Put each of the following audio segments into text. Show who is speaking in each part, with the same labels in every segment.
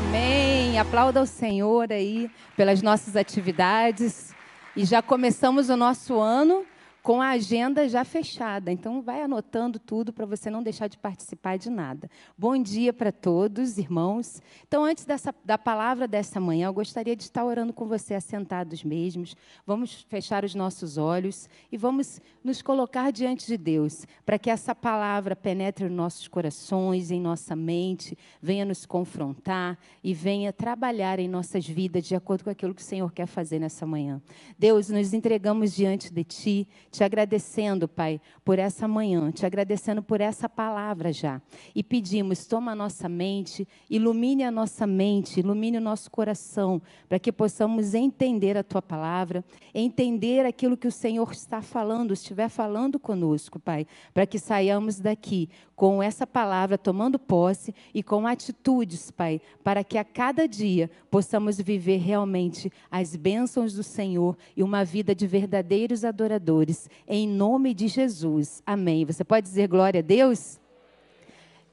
Speaker 1: Amém. Aplauda o Senhor aí pelas nossas atividades. E já começamos o nosso ano com a agenda já fechada. Então, vai anotando tudo para você não deixar de participar de nada. Bom dia para todos, irmãos. Então, antes dessa, da palavra dessa manhã, eu gostaria de estar orando com você assentados mesmos. Vamos fechar os nossos olhos e vamos nos colocar diante de Deus, para que essa palavra penetre nos nossos corações, em nossa mente, venha nos confrontar e venha trabalhar em nossas vidas de acordo com aquilo que o Senhor quer fazer nessa manhã. Deus, nos entregamos diante de Ti te agradecendo, Pai, por essa manhã, te agradecendo por essa palavra já. E pedimos, toma a nossa mente, ilumine a nossa mente, ilumine o nosso coração, para que possamos entender a tua palavra, entender aquilo que o Senhor está falando, estiver falando conosco, Pai, para que saiamos daqui com essa palavra tomando posse e com atitudes, Pai, para que a cada dia possamos viver realmente as bênçãos do Senhor e uma vida de verdadeiros adoradores em nome de Jesus. Amém. Você pode dizer glória a Deus?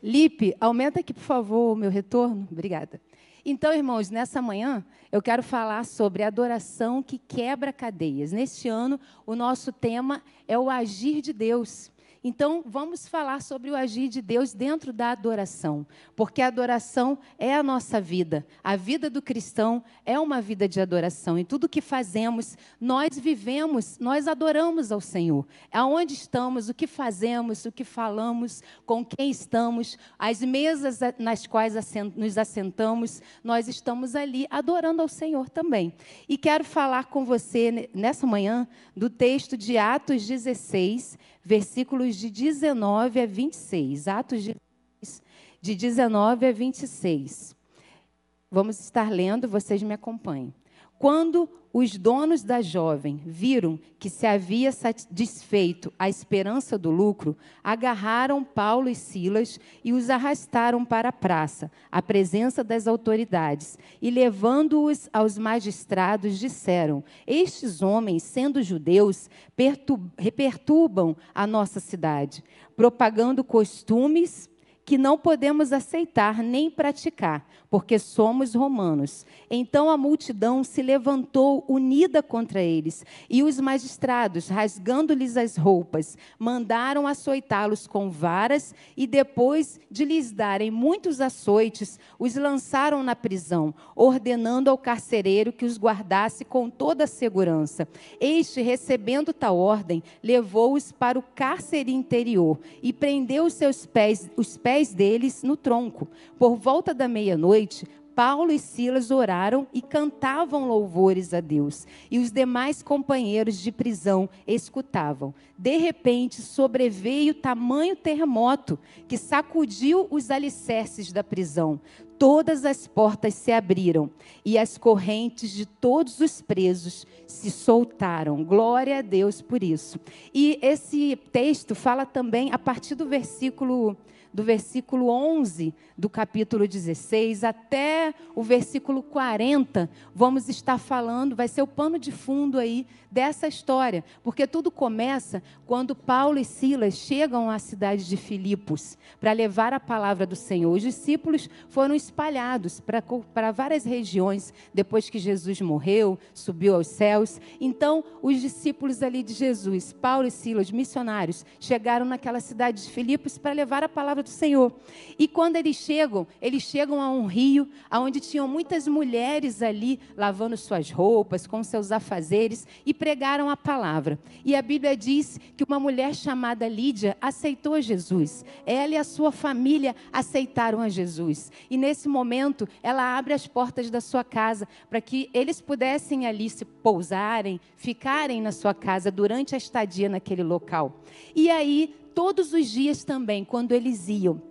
Speaker 1: Lipe, aumenta aqui, por favor, o meu retorno. Obrigada. Então, irmãos, nessa manhã eu quero falar sobre adoração que quebra cadeias. Neste ano, o nosso tema é o agir de Deus. Então, vamos falar sobre o agir de Deus dentro da adoração, porque a adoração é a nossa vida. A vida do cristão é uma vida de adoração. E tudo que fazemos, nós vivemos, nós adoramos ao Senhor. Aonde estamos, o que fazemos, o que falamos, com quem estamos, as mesas nas quais nos assentamos, nós estamos ali adorando ao Senhor também. E quero falar com você nessa manhã do texto de Atos 16, versículos de 19 a 26. Atos de, de 19 a 26. Vamos estar lendo, vocês me acompanhem. Quando os donos da jovem viram que se havia satisfeito a esperança do lucro, agarraram Paulo e Silas e os arrastaram para a praça, à presença das autoridades, e levando-os aos magistrados, disseram: Estes homens, sendo judeus, perturbam a nossa cidade, propagando costumes que não podemos aceitar nem praticar, porque somos romanos. Então a multidão se levantou unida contra eles, e os magistrados, rasgando-lhes as roupas, mandaram açoitá-los com varas, e depois de lhes darem muitos açoites, os lançaram na prisão, ordenando ao carcereiro que os guardasse com toda a segurança. Este, recebendo tal ordem, levou-os para o cárcere interior e prendeu os seus pés, os pés deles no tronco. Por volta da meia-noite, Paulo e Silas oraram e cantavam louvores a Deus, e os demais companheiros de prisão escutavam. De repente, sobreveio tamanho terremoto que sacudiu os alicerces da prisão. Todas as portas se abriram e as correntes de todos os presos se soltaram. Glória a Deus por isso. E esse texto fala também a partir do versículo do versículo 11 do capítulo 16 até o versículo 40, vamos estar falando, vai ser o pano de fundo aí dessa história, porque tudo começa quando Paulo e Silas chegam à cidade de Filipos para levar a palavra do Senhor. Os discípulos foram espalhados para várias regiões depois que Jesus morreu, subiu aos céus. Então, os discípulos ali de Jesus, Paulo e Silas, missionários, chegaram naquela cidade de Filipos para levar a palavra do Senhor. E quando eles chegam, eles chegam a um rio onde tinham muitas mulheres ali lavando suas roupas, com seus afazeres e pregaram a palavra. E a Bíblia diz que uma mulher chamada Lídia aceitou Jesus. Ela e a sua família aceitaram a Jesus. E nesse momento, ela abre as portas da sua casa para que eles pudessem ali se pousarem, ficarem na sua casa durante a estadia naquele local. E aí, todos os dias também, quando eles iam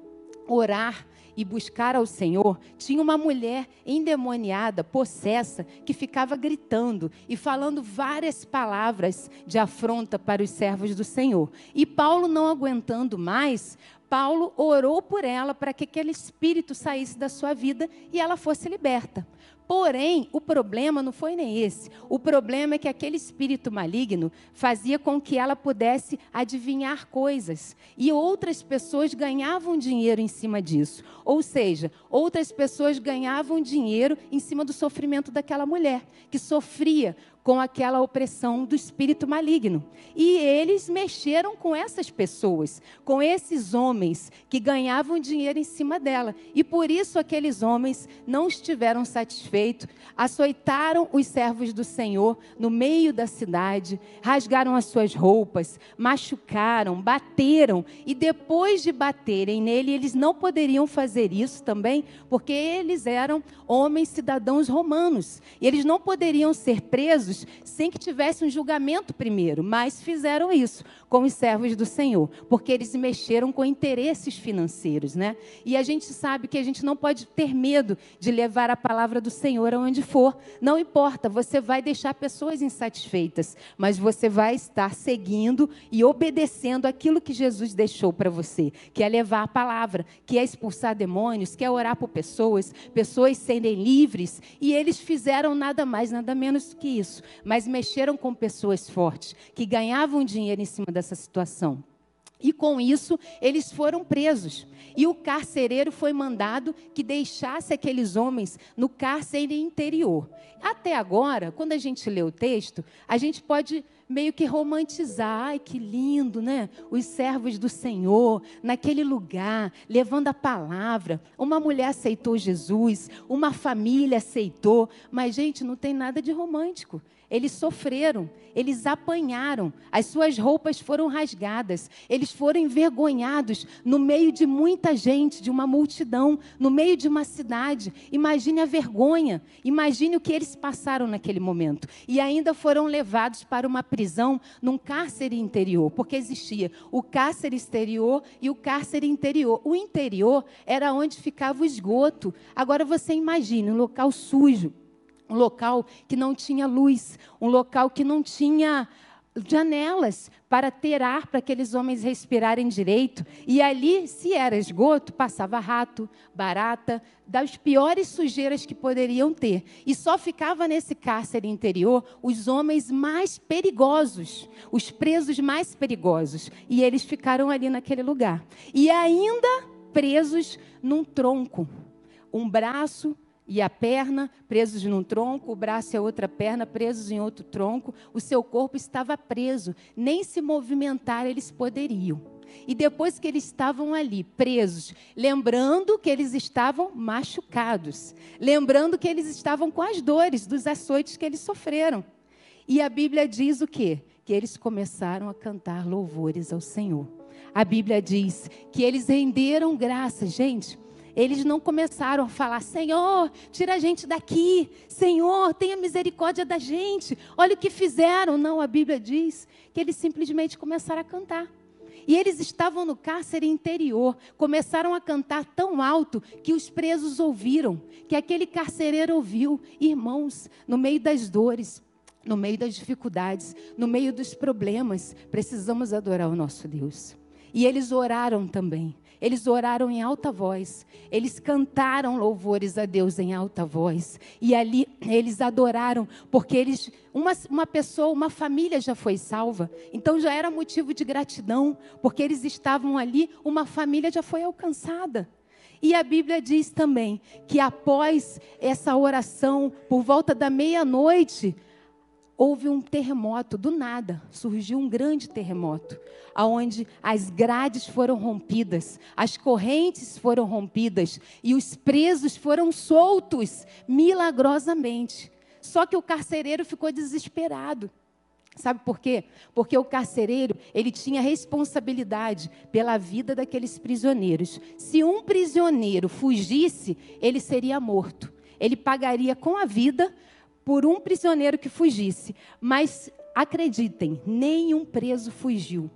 Speaker 1: orar e buscar ao Senhor, tinha uma mulher endemoniada, possessa, que ficava gritando e falando várias palavras de afronta para os servos do Senhor. E Paulo, não aguentando mais, Paulo orou por ela para que aquele espírito saísse da sua vida e ela fosse liberta. Porém, o problema não foi nem esse. O problema é que aquele espírito maligno fazia com que ela pudesse adivinhar coisas. E outras pessoas ganhavam dinheiro em cima disso. Ou seja, outras pessoas ganhavam dinheiro em cima do sofrimento daquela mulher, que sofria com aquela opressão do espírito maligno. E eles mexeram com essas pessoas, com esses homens que ganhavam dinheiro em cima dela. E por isso aqueles homens não estiveram satisfeitos, açoitaram os servos do Senhor no meio da cidade, rasgaram as suas roupas, machucaram, bateram. E depois de baterem nele, eles não poderiam fazer isso também, porque eles eram homens cidadãos romanos. E eles não poderiam ser presos sem que tivesse um julgamento primeiro, mas fizeram isso com os servos do Senhor, porque eles mexeram com interesses financeiros, né? E a gente sabe que a gente não pode ter medo de levar a palavra do Senhor aonde for. Não importa, você vai deixar pessoas insatisfeitas, mas você vai estar seguindo e obedecendo aquilo que Jesus deixou para você, que é levar a palavra, que é expulsar demônios, que é orar por pessoas, pessoas serem livres, e eles fizeram nada mais, nada menos que isso, mas mexeram com pessoas fortes, que ganhavam dinheiro em cima dessa situação. E com isso, eles foram presos. E o carcereiro foi mandado que deixasse aqueles homens no cárcere interior. Até agora, quando a gente lê o texto, a gente pode meio que romantizar. Ai, que lindo, né? Os servos do Senhor, naquele lugar, levando a palavra. Uma mulher aceitou Jesus, uma família aceitou. Mas, gente, não tem nada de romântico. Eles sofreram, eles apanharam, as suas roupas foram rasgadas, eles foram envergonhados no meio de muita gente, de uma multidão, no meio de uma cidade. Imagine a vergonha, imagine o que eles passaram naquele momento. E ainda foram levados para uma prisão num cárcere interior, porque existia o cárcere exterior e o cárcere interior. O interior era onde ficava o esgoto. Agora você imagine um local sujo um local que não tinha luz, um local que não tinha janelas para ter ar para aqueles homens respirarem direito. E ali, se era esgoto, passava rato, barata, das piores sujeiras que poderiam ter. E só ficava nesse cárcere interior os homens mais perigosos, os presos mais perigosos. E eles ficaram ali naquele lugar. E ainda presos num tronco, um braço e a perna presos num tronco, o braço e a outra perna presos em outro tronco, o seu corpo estava preso, nem se movimentar eles poderiam. E depois que eles estavam ali presos, lembrando que eles estavam machucados, lembrando que eles estavam com as dores dos açoites que eles sofreram. E a Bíblia diz o quê? Que eles começaram a cantar louvores ao Senhor. A Bíblia diz que eles renderam graça, gente eles não começaram a falar: Senhor, tira a gente daqui. Senhor, tenha misericórdia da gente. Olha o que fizeram. Não, a Bíblia diz que eles simplesmente começaram a cantar. E eles estavam no cárcere interior, começaram a cantar tão alto que os presos ouviram, que aquele carcereiro ouviu. Irmãos, no meio das dores, no meio das dificuldades, no meio dos problemas, precisamos adorar o nosso Deus. E eles oraram também. Eles oraram em alta voz, eles cantaram louvores a Deus em alta voz, e ali eles adoraram, porque eles, uma, uma pessoa, uma família já foi salva, então já era motivo de gratidão, porque eles estavam ali, uma família já foi alcançada. E a Bíblia diz também que após essa oração, por volta da meia-noite, houve um terremoto, do nada, surgiu um grande terremoto, aonde as grades foram rompidas, as correntes foram rompidas e os presos foram soltos milagrosamente. Só que o carcereiro ficou desesperado. Sabe por quê? Porque o carcereiro, ele tinha responsabilidade pela vida daqueles prisioneiros. Se um prisioneiro fugisse, ele seria morto. Ele pagaria com a vida por um prisioneiro que fugisse. Mas acreditem, nenhum preso fugiu.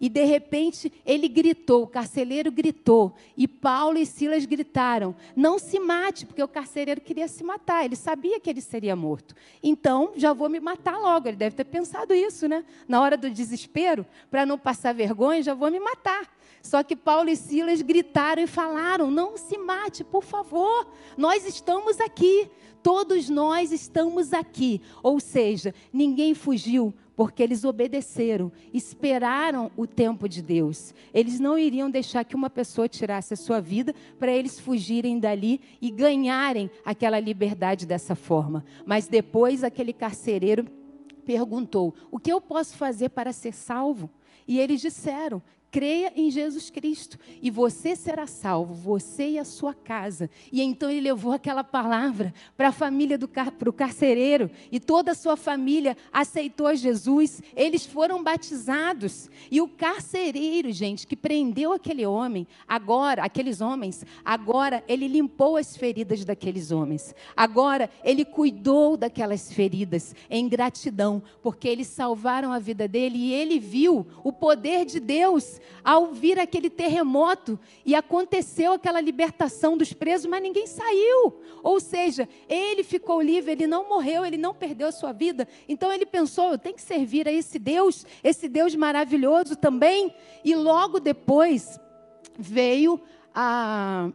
Speaker 1: E de repente ele gritou, o carcereiro gritou, e Paulo e Silas gritaram: Não se mate, porque o carcereiro queria se matar, ele sabia que ele seria morto. Então, já vou me matar logo. Ele deve ter pensado isso, né? Na hora do desespero, para não passar vergonha, já vou me matar. Só que Paulo e Silas gritaram e falaram: Não se mate, por favor, nós estamos aqui, todos nós estamos aqui. Ou seja, ninguém fugiu, porque eles obedeceram, esperaram o tempo de Deus. Eles não iriam deixar que uma pessoa tirasse a sua vida para eles fugirem dali e ganharem aquela liberdade dessa forma. Mas depois aquele carcereiro perguntou: O que eu posso fazer para ser salvo? E eles disseram Creia em Jesus Cristo e você será salvo, você e a sua casa. E então ele levou aquela palavra para a família do o carcereiro e toda a sua família aceitou Jesus. Eles foram batizados e o carcereiro, gente, que prendeu aquele homem, agora aqueles homens, agora ele limpou as feridas daqueles homens. Agora ele cuidou daquelas feridas em gratidão, porque eles salvaram a vida dele e ele viu o poder de Deus ao vir aquele terremoto e aconteceu aquela libertação dos presos, mas ninguém saiu. Ou seja, ele ficou livre, ele não morreu, ele não perdeu a sua vida. Então ele pensou: eu tenho que servir a esse Deus, esse Deus maravilhoso também. E logo depois veio a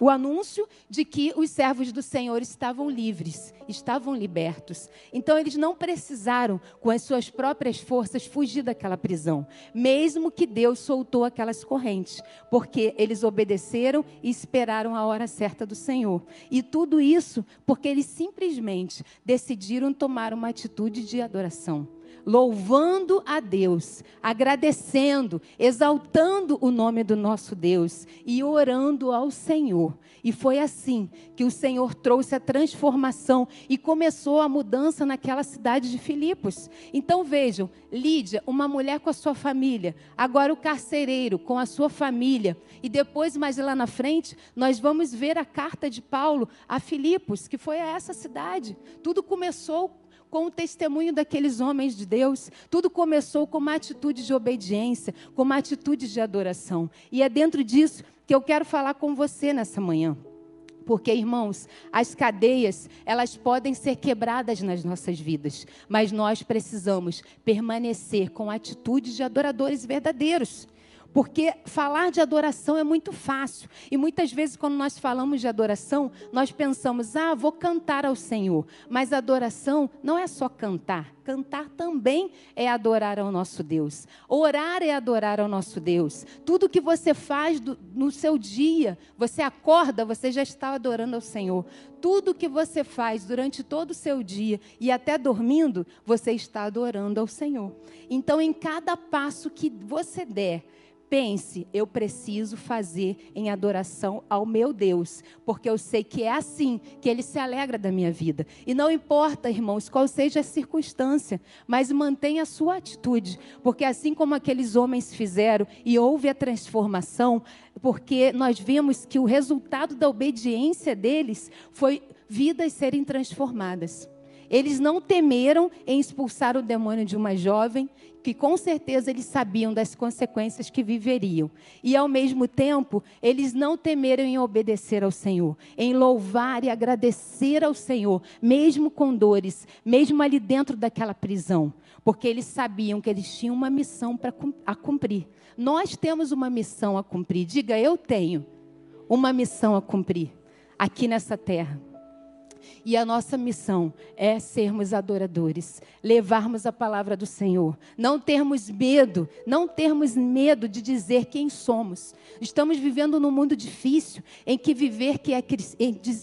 Speaker 1: o anúncio de que os servos do Senhor estavam livres, estavam libertos. Então eles não precisaram, com as suas próprias forças, fugir daquela prisão, mesmo que Deus soltou aquelas correntes, porque eles obedeceram e esperaram a hora certa do Senhor. E tudo isso porque eles simplesmente decidiram tomar uma atitude de adoração louvando a Deus, agradecendo, exaltando o nome do nosso Deus e orando ao Senhor. E foi assim que o Senhor trouxe a transformação e começou a mudança naquela cidade de Filipos. Então vejam, Lídia, uma mulher com a sua família, agora o carcereiro com a sua família, e depois mais lá na frente, nós vamos ver a carta de Paulo a Filipos, que foi a essa cidade. Tudo começou com o testemunho daqueles homens de Deus. Tudo começou com uma atitude de obediência, com uma atitude de adoração. E é dentro disso que eu quero falar com você nessa manhã. Porque, irmãos, as cadeias, elas podem ser quebradas nas nossas vidas, mas nós precisamos permanecer com atitudes de adoradores verdadeiros. Porque falar de adoração é muito fácil. E muitas vezes, quando nós falamos de adoração, nós pensamos, ah, vou cantar ao Senhor. Mas adoração não é só cantar. Cantar também é adorar ao nosso Deus. Orar é adorar ao nosso Deus. Tudo que você faz do, no seu dia, você acorda, você já está adorando ao Senhor. Tudo que você faz durante todo o seu dia e até dormindo, você está adorando ao Senhor. Então, em cada passo que você der, Pense, eu preciso fazer em adoração ao meu Deus, porque eu sei que é assim que ele se alegra da minha vida. E não importa, irmãos, qual seja a circunstância, mas mantenha a sua atitude, porque assim como aqueles homens fizeram e houve a transformação, porque nós vemos que o resultado da obediência deles foi vidas serem transformadas. Eles não temeram em expulsar o demônio de uma jovem, que com certeza eles sabiam das consequências que viveriam. E ao mesmo tempo, eles não temeram em obedecer ao Senhor, em louvar e agradecer ao Senhor, mesmo com dores, mesmo ali dentro daquela prisão, porque eles sabiam que eles tinham uma missão para a cumprir. Nós temos uma missão a cumprir. Diga, eu tenho uma missão a cumprir aqui nessa terra. E a nossa missão é sermos adoradores, levarmos a palavra do Senhor, não termos medo, não termos medo de dizer quem somos. Estamos vivendo num mundo difícil em que viver que é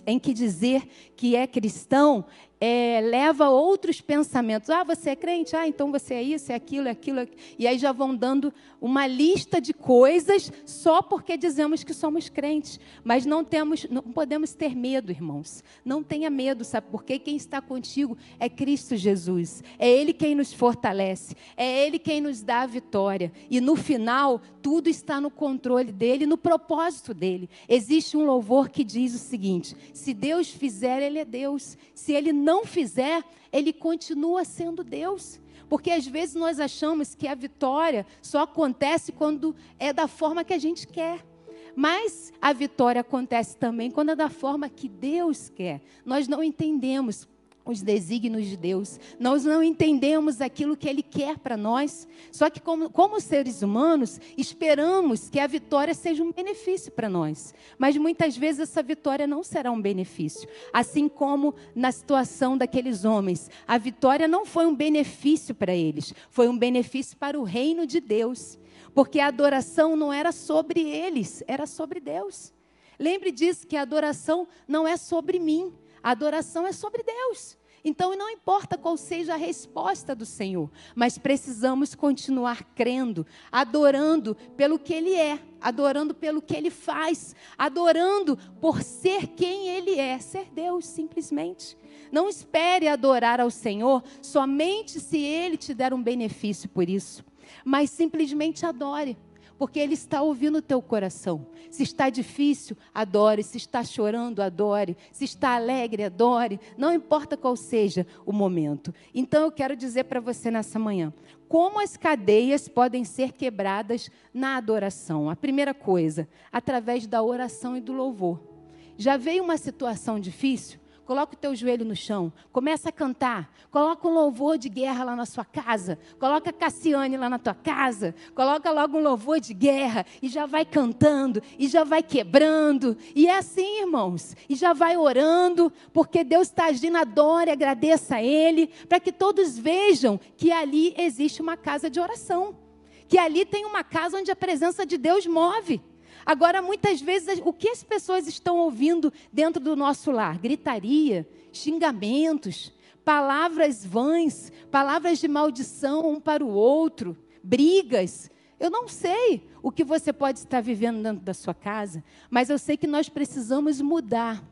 Speaker 1: em que dizer que é cristão é, leva outros pensamentos. Ah, você é crente? Ah, então você é isso, é aquilo, é aquilo. E aí já vão dando uma lista de coisas só porque dizemos que somos crentes. Mas não temos, não podemos ter medo, irmãos. Não tenha medo, sabe por quê? Quem está contigo é Cristo Jesus. É Ele quem nos fortalece. É Ele quem nos dá a vitória. E no final, tudo está no controle dele, no propósito dele. Existe um louvor que diz o seguinte: se Deus fizer, Ele é Deus. Se Ele não não fizer, ele continua sendo Deus. Porque às vezes nós achamos que a vitória só acontece quando é da forma que a gente quer. Mas a vitória acontece também quando é da forma que Deus quer. Nós não entendemos os desígnios de Deus, nós não entendemos aquilo que Ele quer para nós. Só que, como, como, seres humanos, esperamos que a vitória seja um benefício para nós. Mas muitas vezes essa vitória não será um benefício. Assim como na situação daqueles homens, a vitória não foi um benefício para eles, foi um benefício para o reino de Deus. Porque a adoração não era sobre eles, era sobre Deus. Lembre disso, que a adoração não é sobre mim, a adoração é sobre Deus. Então, não importa qual seja a resposta do Senhor, mas precisamos continuar crendo, adorando pelo que Ele é, adorando pelo que Ele faz, adorando por ser quem Ele é, ser Deus, simplesmente. Não espere adorar ao Senhor somente se Ele te der um benefício por isso, mas simplesmente adore porque Ele está ouvindo o teu coração. Se está difícil, adore. Se está chorando, adore. Se está alegre, adore. Não importa qual seja o momento. Então eu quero dizer para você nessa manhã: como as cadeias podem ser quebradas na adoração? A primeira coisa, através da oração e do louvor. Já veio uma situação difícil? Coloca o teu joelho no chão, começa a cantar, coloca um louvor de guerra lá na sua casa, coloca Cassiane lá na tua casa, coloca logo um louvor de guerra e já vai cantando e já vai quebrando. E é assim, irmãos, e já vai orando, porque Deus está agindo, adore, agradeça a Ele, para que todos vejam que ali existe uma casa de oração, que ali tem uma casa onde a presença de Deus move. Agora, muitas vezes, o que as pessoas estão ouvindo dentro do nosso lar? Gritaria, xingamentos, palavras vãs, palavras de maldição um para o outro, brigas. Eu não sei o que você pode estar vivendo dentro da sua casa, mas eu sei que nós precisamos mudar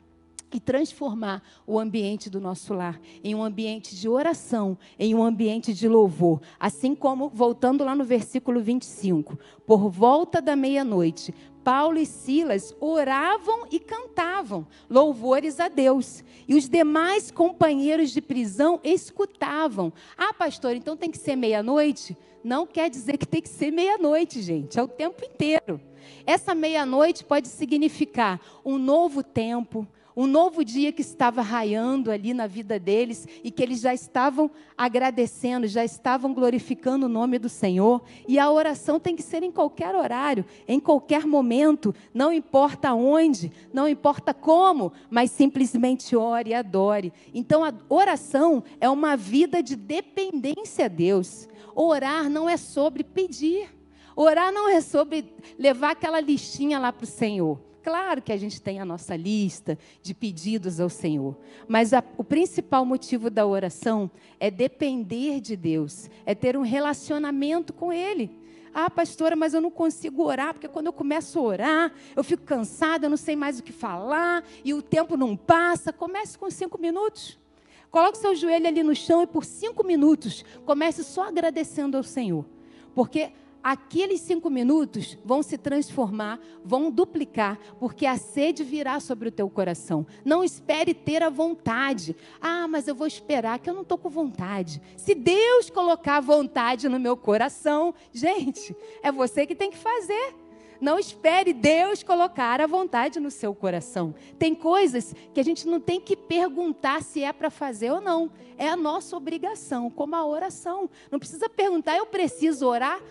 Speaker 1: e transformar o ambiente do nosso lar em um ambiente de oração, em um ambiente de louvor. Assim como, voltando lá no versículo 25, por volta da meia-noite, Paulo e Silas oravam e cantavam louvores a Deus. E os demais companheiros de prisão escutavam. Ah, pastor, então tem que ser meia-noite? Não quer dizer que tem que ser meia-noite, gente, é o tempo inteiro. Essa meia-noite pode significar um novo tempo, um novo dia que estava raiando ali na vida deles e que eles já estavam agradecendo, já estavam glorificando o nome do Senhor. E a oração tem que ser em qualquer horário, em qualquer momento, não importa onde, não importa como, mas simplesmente ore e adore. Então a oração é uma vida de dependência a Deus. Orar não é sobre pedir. Orar não é sobre levar aquela listinha lá para o Senhor. Claro que a gente tem a nossa lista de pedidos ao Senhor, mas a, o principal motivo da oração é depender de Deus, é ter um relacionamento com Ele. Ah, pastora, mas eu não consigo orar, porque quando eu começo a orar, eu fico cansada, eu não sei mais o que falar, e o tempo não passa. Comece com cinco minutos. Coloque seu joelho ali no chão e por cinco minutos comece só agradecendo ao Senhor. Porque aqueles cinco minutos vão se transformar, vão duplicar, porque a sede virá sobre o teu coração. Não espere ter a vontade. Ah, mas eu vou esperar que eu não estou com vontade. Se Deus colocar vontade no meu coração, gente, é você que tem que fazer. Não espere Deus colocar a vontade no seu coração. Tem coisas que a gente não tem que perguntar se é para fazer ou não. É a nossa obrigação, como a oração. Não precisa perguntar, eu preciso orar?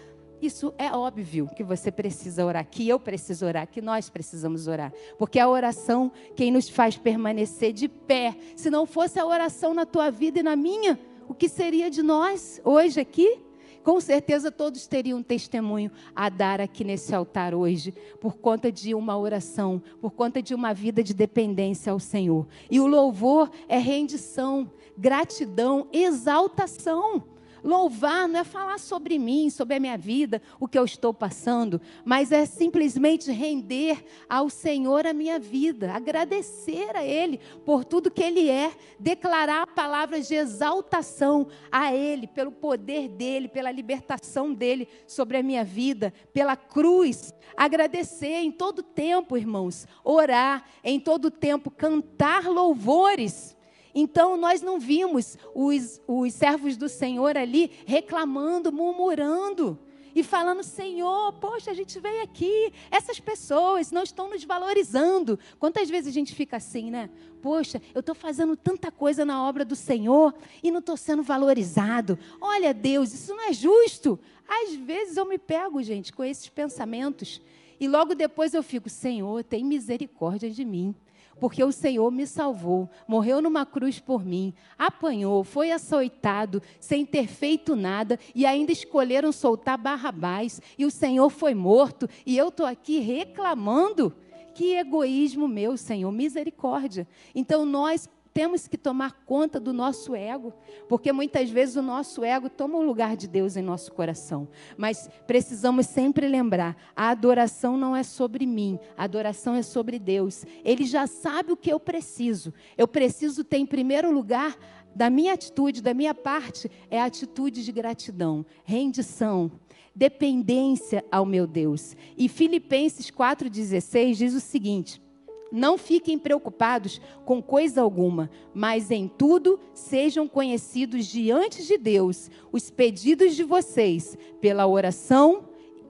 Speaker 1: Isso é óbvio que você precisa orar, que eu preciso orar, que nós precisamos orar. Porque a oração quem nos faz permanecer de pé. Se não fosse a oração na tua vida e na minha, o que seria de nós hoje aqui? Com certeza todos teriam um testemunho a dar aqui nesse altar hoje, por conta de uma oração, por conta de uma vida de dependência ao Senhor. E o louvor é rendição, gratidão, exaltação. Louvar não é falar sobre mim, sobre a minha vida, o que eu estou passando, mas é simplesmente render ao Senhor a minha vida, agradecer a Ele por tudo que Ele é, declarar palavras de exaltação a Ele, pelo poder dEle, pela libertação dEle sobre a minha vida, pela cruz. Agradecer em todo tempo, irmãos, orar em todo tempo, cantar louvores então nós não vimos os, os servos do Senhor ali reclamando, murmurando. e falando: Senhor, poxa, a gente veio aqui, essas pessoas não estão nos valorizando. Quantas vezes a gente fica assim, né? Poxa, eu estou fazendo tanta coisa na obra do Senhor e não estou sendo valorizado. Olha, Deus, isso não é justo. Às vezes eu me pego, gente, com esses pensamentos. E logo depois eu fico: Senhor, tem misericórdia de mim porque o Senhor me salvou, morreu numa cruz por mim, apanhou, foi açoitado, sem ter feito nada, e ainda escolheram soltar Barrabás, e o Senhor foi morto, e eu estou aqui reclamando. Que egoísmo meu, Senhor, misericórdia. Então nós temos que tomar conta do nosso ego, porque muitas vezes o nosso ego toma o lugar de Deus em nosso coração. Mas precisamos sempre lembrar: a adoração não é sobre mim, a adoração é sobre Deus. Ele já sabe o que eu preciso. Eu preciso ter, em primeiro lugar, da minha atitude, da minha parte, é a atitude de gratidão, rendição, dependência ao meu Deus. E Filipenses 4,16 diz o seguinte. Não fiquem preocupados com coisa alguma, mas em tudo sejam conhecidos diante de Deus os pedidos de vocês, pela oração,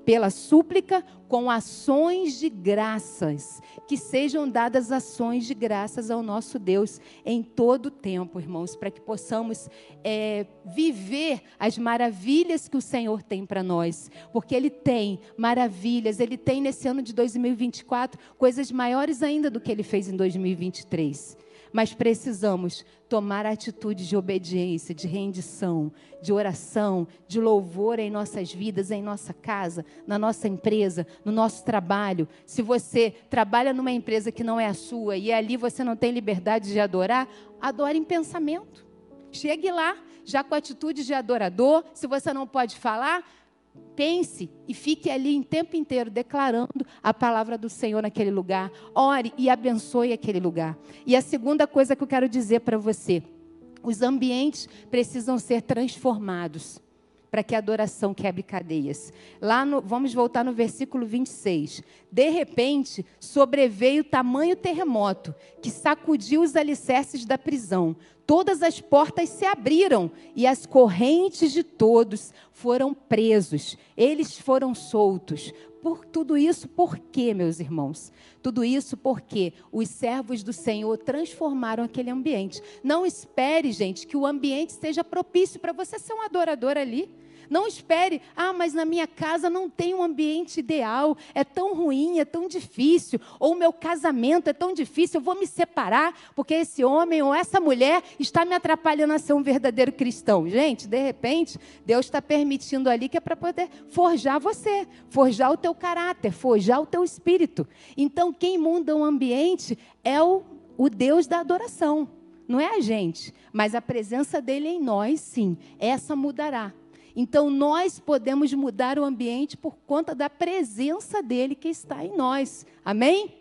Speaker 1: pela súplica, com ações de graças, que sejam dadas ações de graças ao nosso Deus em todo o tempo, irmãos, para que possamos é, viver as maravilhas que o Senhor tem para nós, porque Ele tem maravilhas, Ele tem nesse ano de 2024 coisas maiores ainda do que Ele fez em 2023 mas precisamos tomar atitudes de obediência, de rendição, de oração, de louvor em nossas vidas, em nossa casa, na nossa empresa, no nosso trabalho. Se você trabalha numa empresa que não é a sua e ali você não tem liberdade de adorar, adore em pensamento. Chegue lá, já com atitude de adorador. Se você não pode falar, pense e fique ali em tempo inteiro declarando a palavra do Senhor naquele lugar. Ore e abençoe aquele lugar. E a segunda coisa que eu quero dizer para você: os ambientes precisam ser transformados para que a adoração quebre cadeias. Lá no, vamos voltar no versículo 26. De repente, sobreveio tamanho terremoto que sacudiu os alicerces da prisão. Todas as portas se abriram e as correntes de todos foram presos. Eles foram soltos. Por tudo isso, por quê, meus irmãos? Tudo isso porque os servos do Senhor transformaram aquele ambiente. Não espere, gente, que o ambiente seja propício para você ser um adorador ali. Não espere, ah, mas na minha casa não tem um ambiente ideal, é tão ruim, é tão difícil, ou o meu casamento é tão difícil, eu vou me separar porque esse homem ou essa mulher está me atrapalhando a ser um verdadeiro cristão. Gente, de repente, Deus está permitindo ali que é para poder forjar você, forjar o teu caráter, forjar o teu espírito. Então, quem muda o ambiente é o, o Deus da adoração. Não é a gente, mas a presença dele em nós, sim, essa mudará. Então nós podemos mudar o ambiente por conta da presença dele que está em nós. Amém?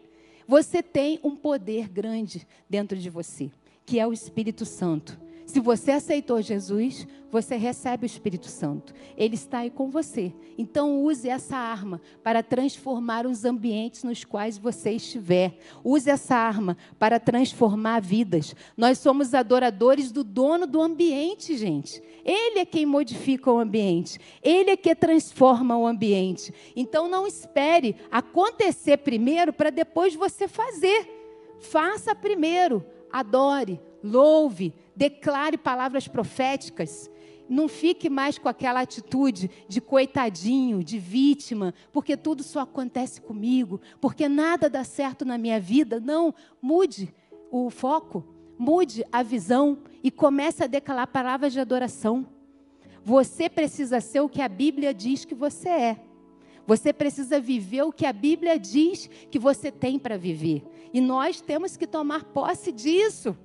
Speaker 1: Você tem um poder grande dentro de você, que é o Espírito Santo. Se você aceitou Jesus, você recebe o Espírito Santo. Ele está aí com você. Então use essa arma para transformar os ambientes nos quais você estiver. Use essa arma para transformar vidas. Nós somos adoradores do dono do ambiente, gente. Ele é quem modifica o ambiente. Ele é que transforma o ambiente. Então não espere acontecer primeiro para depois você fazer. Faça primeiro. Adore, louve, declare palavras proféticas. Não fique mais com aquela atitude de coitadinho, de vítima, porque tudo só acontece comigo, porque nada dá certo na minha vida. Não, mude o foco, mude a visão e comece a declarar palavras de adoração. Você precisa ser o que a Bíblia diz que você é. Você precisa viver o que a Bíblia diz que você tem para viver. E nós temos que tomar posse disso.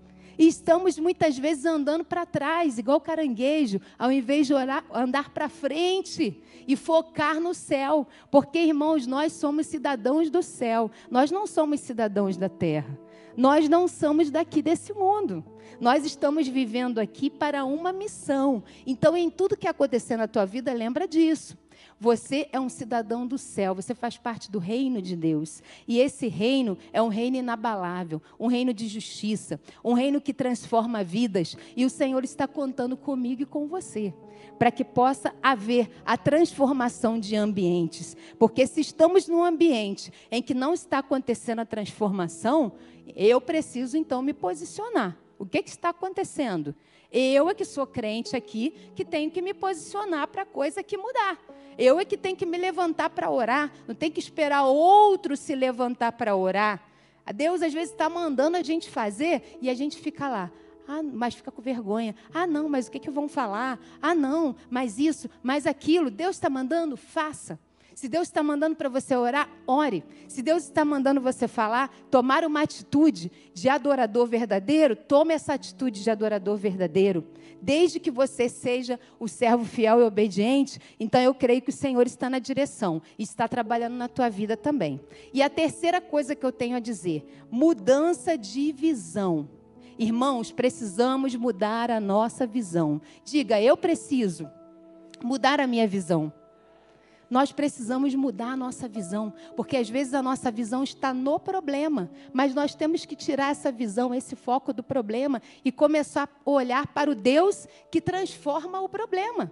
Speaker 1: E estamos muitas vezes andando para trás, igual caranguejo, ao invés de orar, andar para frente e focar no céu. Porque, irmãos, nós somos cidadãos do céu, nós não somos cidadãos da terra. Nós não somos daqui desse mundo. Nós estamos vivendo aqui para uma missão. Então, em tudo que acontecer na tua vida, lembra disso. Você é um cidadão do céu, você faz parte do reino de Deus. E esse reino é um reino inabalável, um reino de justiça, um reino que transforma vidas. E o Senhor está contando comigo e com você, para que possa haver a transformação de ambientes. Porque se estamos num ambiente em que não está acontecendo a transformação, eu preciso então me posicionar. O que, que está acontecendo? Eu é que sou crente aqui, que tenho que me posicionar para a coisa que mudar. Eu é que tenho que me levantar para orar, não tem que esperar outro se levantar para orar. Deus às vezes está mandando a gente fazer e a gente fica lá. Ah, mas fica com vergonha. Ah, não, mas o que, que vão falar? Ah, não, mas isso, mas aquilo. Deus está mandando, faça. Se Deus está mandando para você orar, ore. Se Deus está mandando você falar, tomar uma atitude de adorador verdadeiro, tome essa atitude de adorador verdadeiro. Desde que você seja o servo fiel e obediente, então eu creio que o Senhor está na direção e está trabalhando na tua vida também. E a terceira coisa que eu tenho a dizer: mudança de visão. Irmãos, precisamos mudar a nossa visão. Diga, eu preciso mudar a minha visão. Nós precisamos mudar a nossa visão, porque às vezes a nossa visão está no problema, mas nós temos que tirar essa visão, esse foco do problema e começar a olhar para o Deus que transforma o problema.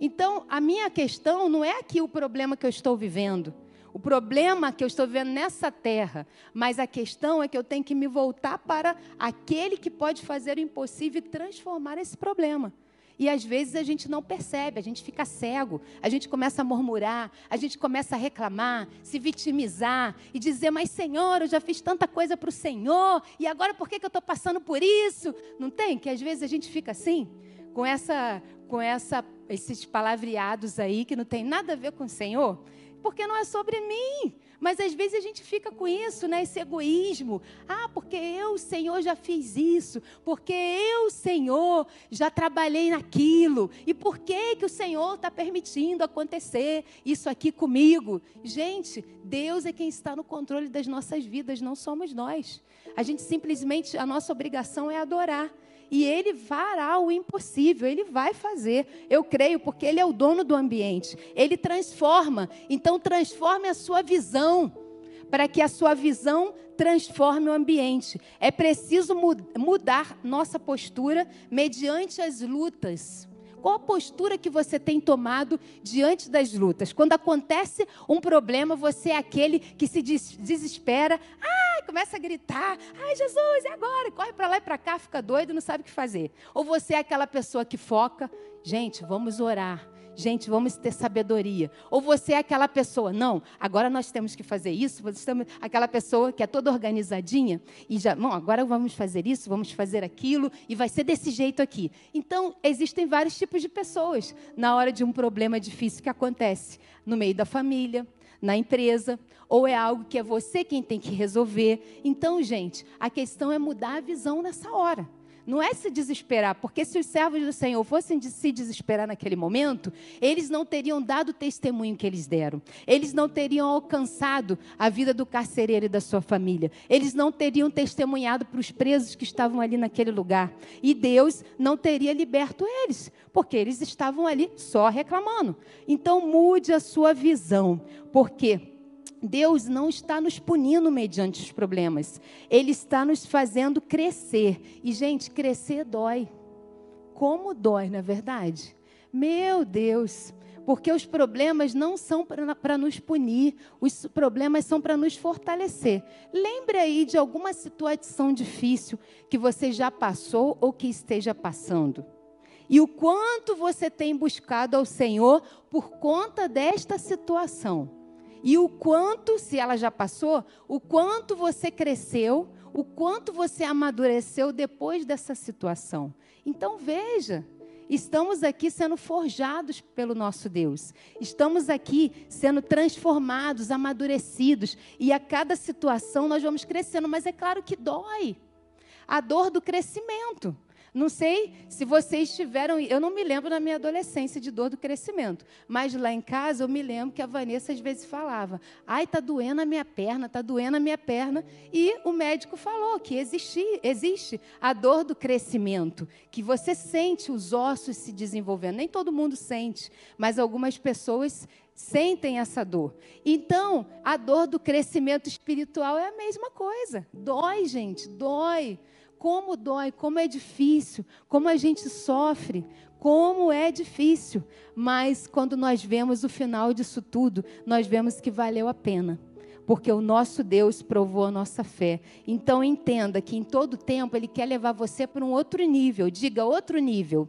Speaker 1: Então, a minha questão não é aqui o problema que eu estou vivendo, o problema que eu estou vivendo nessa terra, mas a questão é que eu tenho que me voltar para aquele que pode fazer o impossível e transformar esse problema. E às vezes a gente não percebe, a gente fica cego, a gente começa a murmurar, a gente começa a reclamar, se vitimizar e dizer: Mas Senhor, eu já fiz tanta coisa para o Senhor, e agora por que, que eu estou passando por isso? Não tem? Que às vezes a gente fica assim, com essa, com essa, esses palavreados aí que não tem nada a ver com o Senhor, porque não é sobre mim. Mas às vezes a gente fica com isso, né? Esse egoísmo. Ah, porque eu, Senhor, já fiz isso. Porque eu, Senhor, já trabalhei naquilo. E por que, que o Senhor está permitindo acontecer isso aqui comigo? Gente, Deus é quem está no controle das nossas vidas, não somos nós. A gente simplesmente, a nossa obrigação é adorar e ele fará o impossível, ele vai fazer. Eu creio, porque ele é o dono do ambiente. Ele transforma. Então, transforme a sua visão, para que a sua visão transforme o ambiente. É preciso mudar nossa postura mediante as lutas. Qual a postura que você tem tomado diante das lutas? Quando acontece um problema, você é aquele que se desespera, ai, começa a gritar, ai, Jesus, é agora, corre para lá e para cá, fica doido, não sabe o que fazer. Ou você é aquela pessoa que foca, gente, vamos orar gente, vamos ter sabedoria. Ou você é aquela pessoa, não, agora nós temos que fazer isso, você estamos aquela pessoa que é toda organizadinha e já, não, agora vamos fazer isso, vamos fazer aquilo e vai ser desse jeito aqui. Então, existem vários tipos de pessoas na hora de um problema difícil que acontece no meio da família, na empresa, ou é algo que é você quem tem que resolver. Então, gente, a questão é mudar a visão nessa hora. Não é se desesperar, porque se os servos do Senhor fossem de se desesperar naquele momento, eles não teriam dado o testemunho que eles deram. Eles não teriam alcançado a vida do carcereiro e da sua família. Eles não teriam testemunhado para os presos que estavam ali naquele lugar. E Deus não teria liberto eles, porque eles estavam ali só reclamando. Então mude a sua visão, porque Deus não está nos punindo mediante os problemas. Ele está nos fazendo crescer. E, gente, crescer dói. Como dói, na é verdade? Meu Deus. Porque os problemas não são para nos punir, os problemas são para nos fortalecer. Lembre aí de alguma situação difícil que você já passou ou que esteja passando. E o quanto você tem buscado ao Senhor por conta desta situação. E o quanto, se ela já passou, o quanto você cresceu, o quanto você amadureceu depois dessa situação. Então veja, estamos aqui sendo forjados pelo nosso Deus. Estamos aqui sendo transformados, amadurecidos. E a cada situação nós vamos crescendo, mas é claro que dói. A dor do crescimento. Não sei se vocês tiveram. Eu não me lembro na minha adolescência de dor do crescimento, mas lá em casa eu me lembro que a Vanessa às vezes falava: ai, tá doendo a minha perna, tá doendo a minha perna. E o médico falou que existe, existe a dor do crescimento, que você sente os ossos se desenvolvendo. Nem todo mundo sente, mas algumas pessoas sentem essa dor. Então, a dor do crescimento espiritual é a mesma coisa. Dói, gente, dói como dói, como é difícil, como a gente sofre, como é difícil. Mas quando nós vemos o final disso tudo, nós vemos que valeu a pena. Porque o nosso Deus provou a nossa fé. Então entenda que em todo tempo Ele quer levar você para um outro nível. Diga outro nível.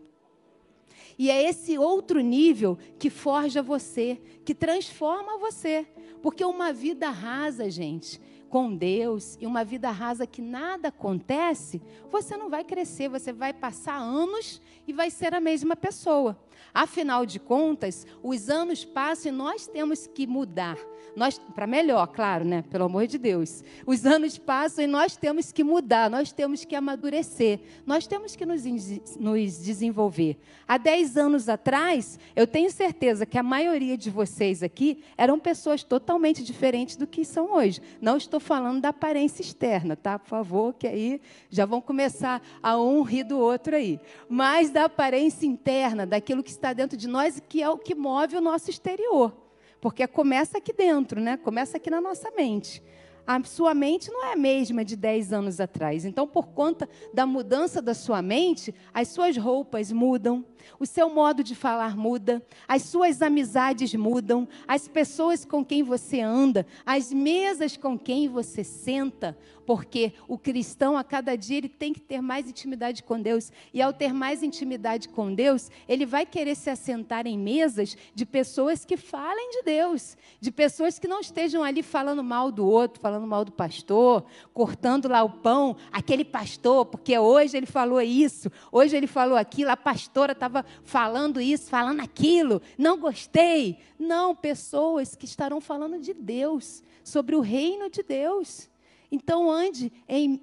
Speaker 1: E é esse outro nível que forja você, que transforma você. Porque uma vida rasa, gente, com Deus e uma vida rasa que nada acontece, você não vai crescer, você vai passar anos e vai ser a mesma pessoa. Afinal de contas, os anos passam e nós temos que mudar. Nós para melhor, claro, né? Pelo amor de Deus. Os anos passam e nós temos que mudar, nós temos que amadurecer, nós temos que nos, nos desenvolver. Há 10 anos atrás, eu tenho certeza que a maioria de vocês aqui eram pessoas totalmente diferentes do que são hoje. Não estou falando da aparência externa, tá? Por favor, que aí já vão começar a um rir do outro aí. Mas da aparência interna, daquilo que está dentro de nós, que é o que move o nosso exterior. Porque começa aqui dentro, né? Começa aqui na nossa mente. A sua mente não é a mesma de 10 anos atrás. Então, por conta da mudança da sua mente, as suas roupas mudam, o seu modo de falar muda, as suas amizades mudam, as pessoas com quem você anda, as mesas com quem você senta, porque o cristão a cada dia ele tem que ter mais intimidade com Deus, e ao ter mais intimidade com Deus, ele vai querer se assentar em mesas de pessoas que falem de Deus, de pessoas que não estejam ali falando mal do outro, falando mal do pastor, cortando lá o pão, aquele pastor, porque hoje ele falou isso, hoje ele falou aquilo, a pastora estava falando isso, falando aquilo, não gostei. Não, pessoas que estarão falando de Deus, sobre o reino de Deus. Então, ande,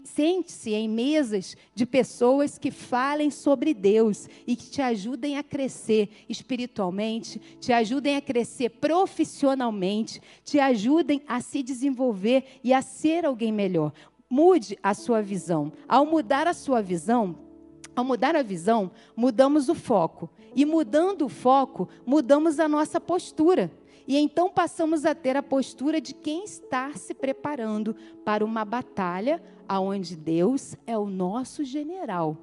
Speaker 1: sente-se em mesas de pessoas que falem sobre Deus e que te ajudem a crescer espiritualmente, te ajudem a crescer profissionalmente, te ajudem a se desenvolver e a ser alguém melhor. Mude a sua visão. Ao mudar a sua visão, ao mudar a visão, mudamos o foco. E mudando o foco, mudamos a nossa postura. E então passamos a ter a postura de quem está se preparando para uma batalha aonde Deus é o nosso general.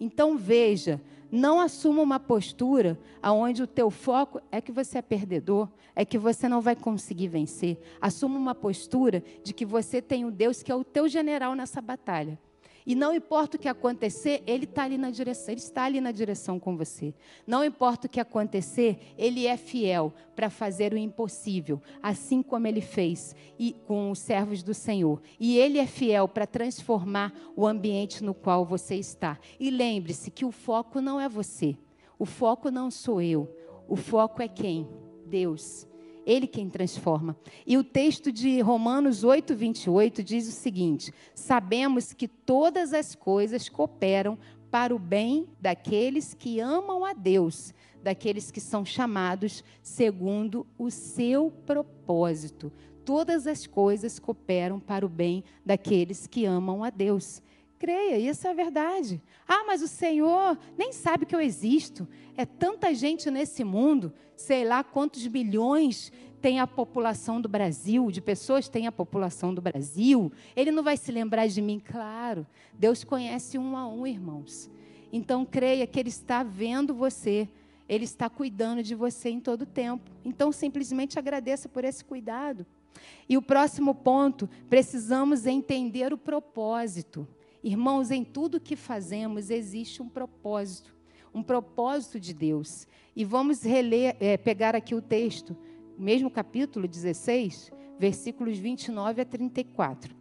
Speaker 1: Então veja, não assuma uma postura aonde o teu foco é que você é perdedor, é que você não vai conseguir vencer. Assuma uma postura de que você tem o Deus que é o teu general nessa batalha. E não importa o que acontecer, ele está ali na direção, ele está ali na direção com você. Não importa o que acontecer, ele é fiel para fazer o impossível, assim como ele fez e com os servos do Senhor. E ele é fiel para transformar o ambiente no qual você está. E lembre-se que o foco não é você. O foco não sou eu. O foco é quem? Deus. Ele quem transforma. E o texto de Romanos 8, 28 diz o seguinte: Sabemos que todas as coisas cooperam para o bem daqueles que amam a Deus, daqueles que são chamados segundo o seu propósito. Todas as coisas cooperam para o bem daqueles que amam a Deus. Creia, isso é verdade. Ah, mas o Senhor nem sabe que eu existo. É tanta gente nesse mundo, sei lá quantos bilhões tem a população do Brasil, de pessoas tem a população do Brasil. Ele não vai se lembrar de mim, claro. Deus conhece um a um, irmãos. Então creia que Ele está vendo você, Ele está cuidando de você em todo tempo. Então simplesmente agradeça por esse cuidado. E o próximo ponto, precisamos entender o propósito. Irmãos, em tudo que fazemos existe um propósito, um propósito de Deus. E vamos reler, é, pegar aqui o texto, mesmo capítulo 16, versículos 29 a 34.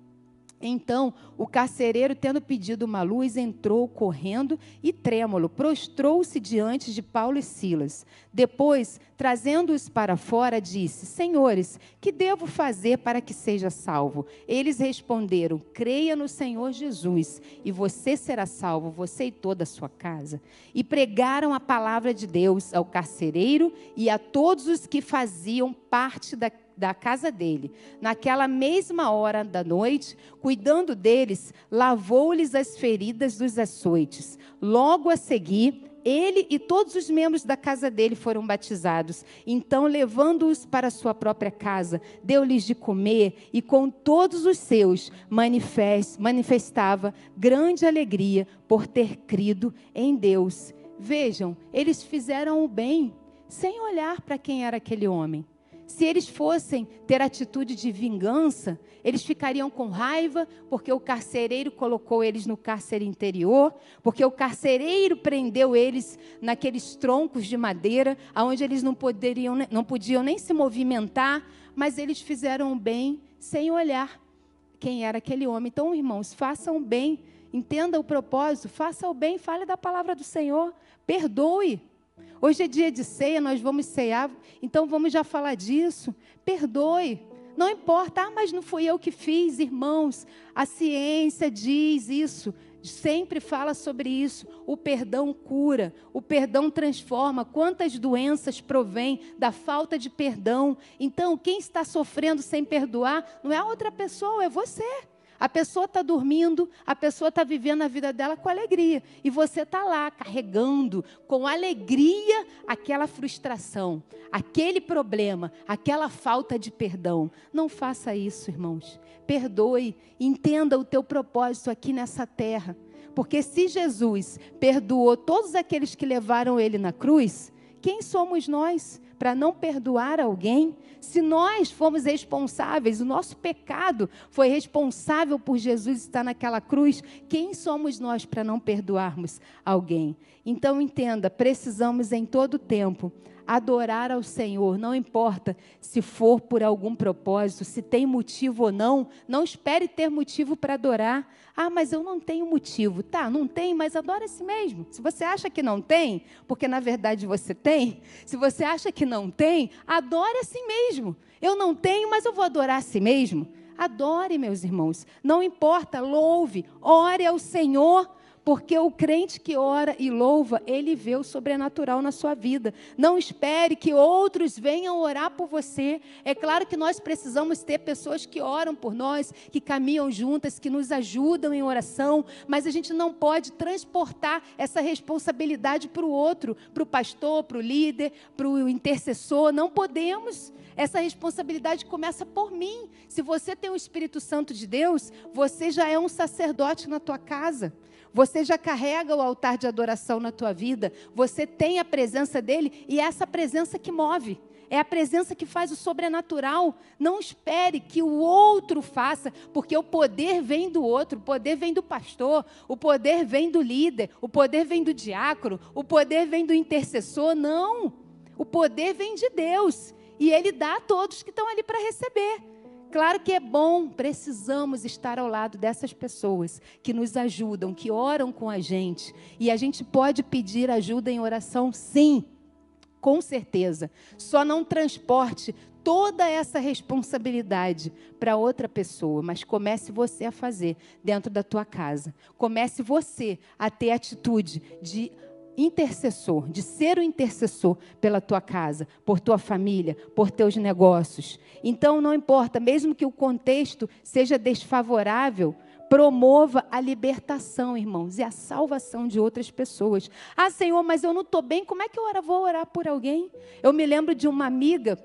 Speaker 1: Então, o carcereiro, tendo pedido uma luz, entrou correndo e trêmulo, prostrou-se diante de Paulo e Silas. Depois, trazendo-os para fora, disse: Senhores, que devo fazer para que seja salvo? Eles responderam: Creia no Senhor Jesus, e você será salvo, você e toda a sua casa. E pregaram a palavra de Deus ao carcereiro e a todos os que faziam parte da da casa dele. Naquela mesma hora da noite, cuidando deles, lavou-lhes as feridas dos açoites. Logo a seguir, ele e todos os membros da casa dele foram batizados. Então, levando-os para sua própria casa, deu-lhes de comer e com todos os seus manifestava grande alegria por ter crido em Deus. Vejam, eles fizeram o bem sem olhar para quem era aquele homem. Se eles fossem ter atitude de vingança, eles ficariam com raiva, porque o carcereiro colocou eles no cárcere interior, porque o carcereiro prendeu eles naqueles troncos de madeira, onde eles não, poderiam, não podiam nem se movimentar, mas eles fizeram o bem sem olhar quem era aquele homem. Então, irmãos, façam o bem, entenda o propósito, faça o bem, fale da palavra do Senhor, perdoe. Hoje é dia de ceia, nós vamos cear, então vamos já falar disso. Perdoe. Não importa, ah, mas não fui eu que fiz, irmãos. A ciência diz isso, sempre fala sobre isso. O perdão cura, o perdão transforma. Quantas doenças provêm da falta de perdão? Então, quem está sofrendo sem perdoar não é a outra pessoa, é você. A pessoa está dormindo, a pessoa está vivendo a vida dela com alegria. E você está lá carregando com alegria aquela frustração, aquele problema, aquela falta de perdão. Não faça isso, irmãos. Perdoe, entenda o teu propósito aqui nessa terra. Porque se Jesus perdoou todos aqueles que levaram ele na cruz, quem somos nós para não perdoar alguém? Se nós fomos responsáveis, o nosso pecado foi responsável por Jesus estar naquela cruz, quem somos nós para não perdoarmos alguém? Então entenda, precisamos em todo tempo adorar ao Senhor, não importa se for por algum propósito, se tem motivo ou não, não espere ter motivo para adorar. Ah, mas eu não tenho motivo. Tá, não tem, mas adora a si mesmo. Se você acha que não tem, porque na verdade você tem, se você acha que não tem, adore a si mesmo. Eu não tenho, mas eu vou adorar a si mesmo. Adore, meus irmãos. Não importa, louve, ore ao Senhor porque o crente que ora e louva, ele vê o sobrenatural na sua vida. Não espere que outros venham orar por você. É claro que nós precisamos ter pessoas que oram por nós, que caminham juntas, que nos ajudam em oração, mas a gente não pode transportar essa responsabilidade para o outro, para o pastor, para o líder, para o intercessor. Não podemos. Essa responsabilidade começa por mim. Se você tem o Espírito Santo de Deus, você já é um sacerdote na tua casa. Você já carrega o altar de adoração na tua vida, você tem a presença dele e é essa presença que move. É a presença que faz o sobrenatural. Não espere que o outro faça, porque o poder vem do outro, o poder vem do pastor, o poder vem do líder, o poder vem do diácono, o poder vem do intercessor. Não. O poder vem de Deus. E Ele dá a todos que estão ali para receber. Claro que é bom, precisamos estar ao lado dessas pessoas que nos ajudam, que oram com a gente. E a gente pode pedir ajuda em oração, sim, com certeza. Só não transporte toda essa responsabilidade para outra pessoa, mas comece você a fazer dentro da tua casa. Comece você a ter atitude de intercessor, de ser o intercessor pela tua casa, por tua família, por teus negócios. Então não importa, mesmo que o contexto seja desfavorável, promova a libertação, irmãos, e a salvação de outras pessoas. Ah, Senhor, mas eu não estou bem, como é que eu vou orar por alguém? Eu me lembro de uma amiga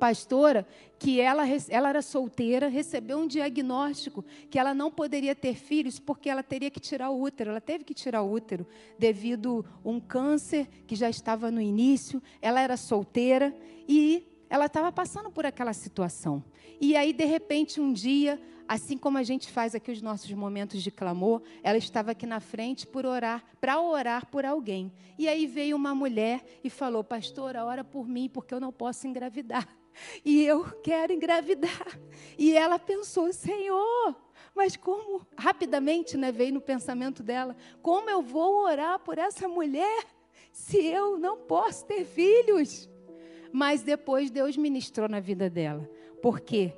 Speaker 1: pastora que ela, ela era solteira, recebeu um diagnóstico que ela não poderia ter filhos porque ela teria que tirar o útero. Ela teve que tirar o útero devido a um câncer que já estava no início. Ela era solteira e ela estava passando por aquela situação. E aí, de repente, um dia, assim como a gente faz aqui os nossos momentos de clamor, ela estava aqui na frente por orar, para orar por alguém. E aí veio uma mulher e falou: Pastora, ora por mim, porque eu não posso engravidar. E eu quero engravidar. E ela pensou: Senhor, Mas como, rapidamente, né, veio no pensamento dela, como eu vou orar por essa mulher se eu não posso ter filhos? Mas depois Deus ministrou na vida dela. Por quê?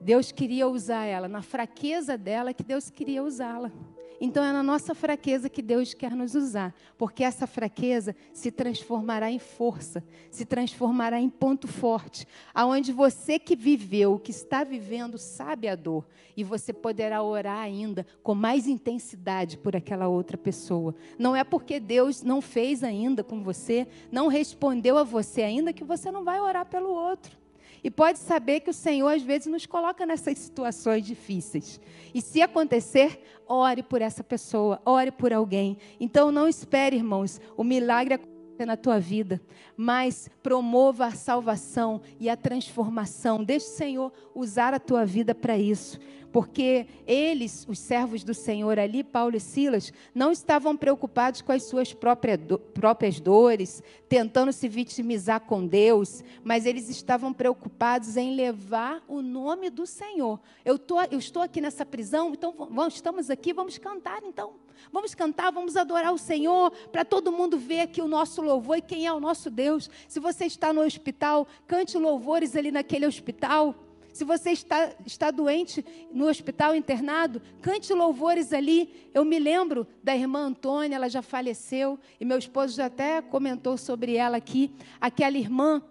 Speaker 1: Deus queria usar ela, na fraqueza dela que Deus queria usá-la. Então é na nossa fraqueza que Deus quer nos usar, porque essa fraqueza se transformará em força, se transformará em ponto forte, aonde você que viveu, que está vivendo, sabe a dor, e você poderá orar ainda com mais intensidade por aquela outra pessoa. Não é porque Deus não fez ainda com você, não respondeu a você ainda que você não vai orar pelo outro. E pode saber que o Senhor às vezes nos coloca nessas situações difíceis. E se acontecer, ore por essa pessoa, ore por alguém. Então não espere, irmãos, o milagre acontecer na tua vida, mas promova a salvação e a transformação. Deixe o Senhor usar a tua vida para isso porque eles, os servos do Senhor ali, Paulo e Silas, não estavam preocupados com as suas próprias dores, tentando se vitimizar com Deus, mas eles estavam preocupados em levar o nome do Senhor. Eu, tô, eu estou aqui nessa prisão, então vamos, estamos aqui, vamos cantar então. Vamos cantar, vamos adorar o Senhor, para todo mundo ver aqui o nosso louvor e quem é o nosso Deus. Se você está no hospital, cante louvores ali naquele hospital. Se você está, está doente no hospital internado, cante louvores ali. Eu me lembro da irmã Antônia, ela já faleceu, e meu esposo já até comentou sobre ela aqui. Aquela irmã,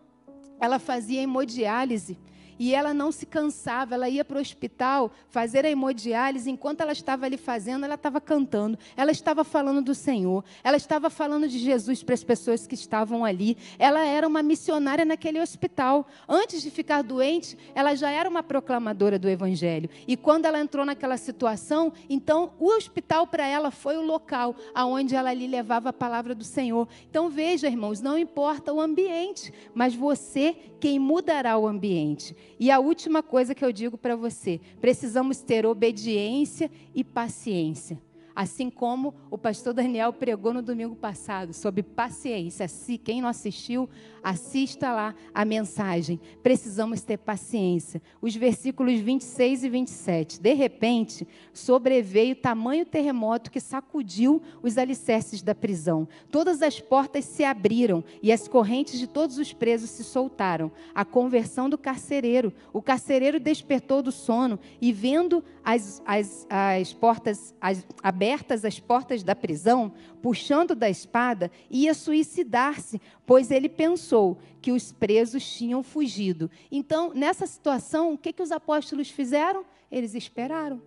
Speaker 1: ela fazia hemodiálise. E ela não se cansava, ela ia para o hospital fazer a hemodiálise, enquanto ela estava ali fazendo, ela estava cantando, ela estava falando do Senhor, ela estava falando de Jesus para as pessoas que estavam ali. Ela era uma missionária naquele hospital. Antes de ficar doente, ela já era uma proclamadora do Evangelho. E quando ela entrou naquela situação, então o hospital para ela foi o local aonde ela lhe levava a palavra do Senhor. Então veja, irmãos, não importa o ambiente, mas você quem mudará o ambiente. E a última coisa que eu digo para você: precisamos ter obediência e paciência. Assim como o pastor Daniel pregou no domingo passado sobre paciência. Se quem não assistiu, assista lá a mensagem. Precisamos ter paciência. Os versículos 26 e 27. De repente, sobreveio tamanho terremoto que sacudiu os alicerces da prisão. Todas as portas se abriram e as correntes de todos os presos se soltaram. A conversão do carcereiro. O carcereiro despertou do sono e, vendo as, as, as portas as, abertas, as portas da prisão, puxando da espada, ia suicidar-se, pois ele pensou que os presos tinham fugido. Então, nessa situação, o que, que os apóstolos fizeram? Eles esperaram.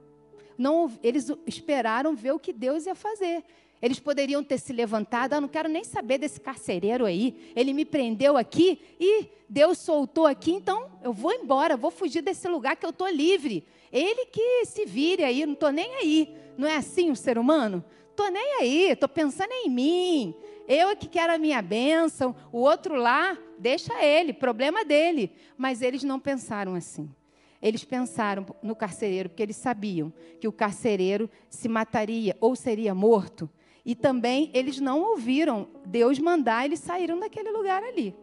Speaker 1: Não, eles esperaram ver o que Deus ia fazer. Eles poderiam ter se levantado, ah, não quero nem saber desse carcereiro aí. Ele me prendeu aqui e Deus soltou aqui, então eu vou embora, vou fugir desse lugar que eu estou livre. Ele que se vire aí, não estou nem aí. Não é assim o ser humano? Estou nem aí, estou pensando em mim. Eu é que quero a minha bênção, o outro lá, deixa ele, problema dele. Mas eles não pensaram assim. Eles pensaram no carcereiro, porque eles sabiam que o carcereiro se mataria ou seria morto. E também eles não ouviram Deus mandar, eles saíram daquele lugar ali.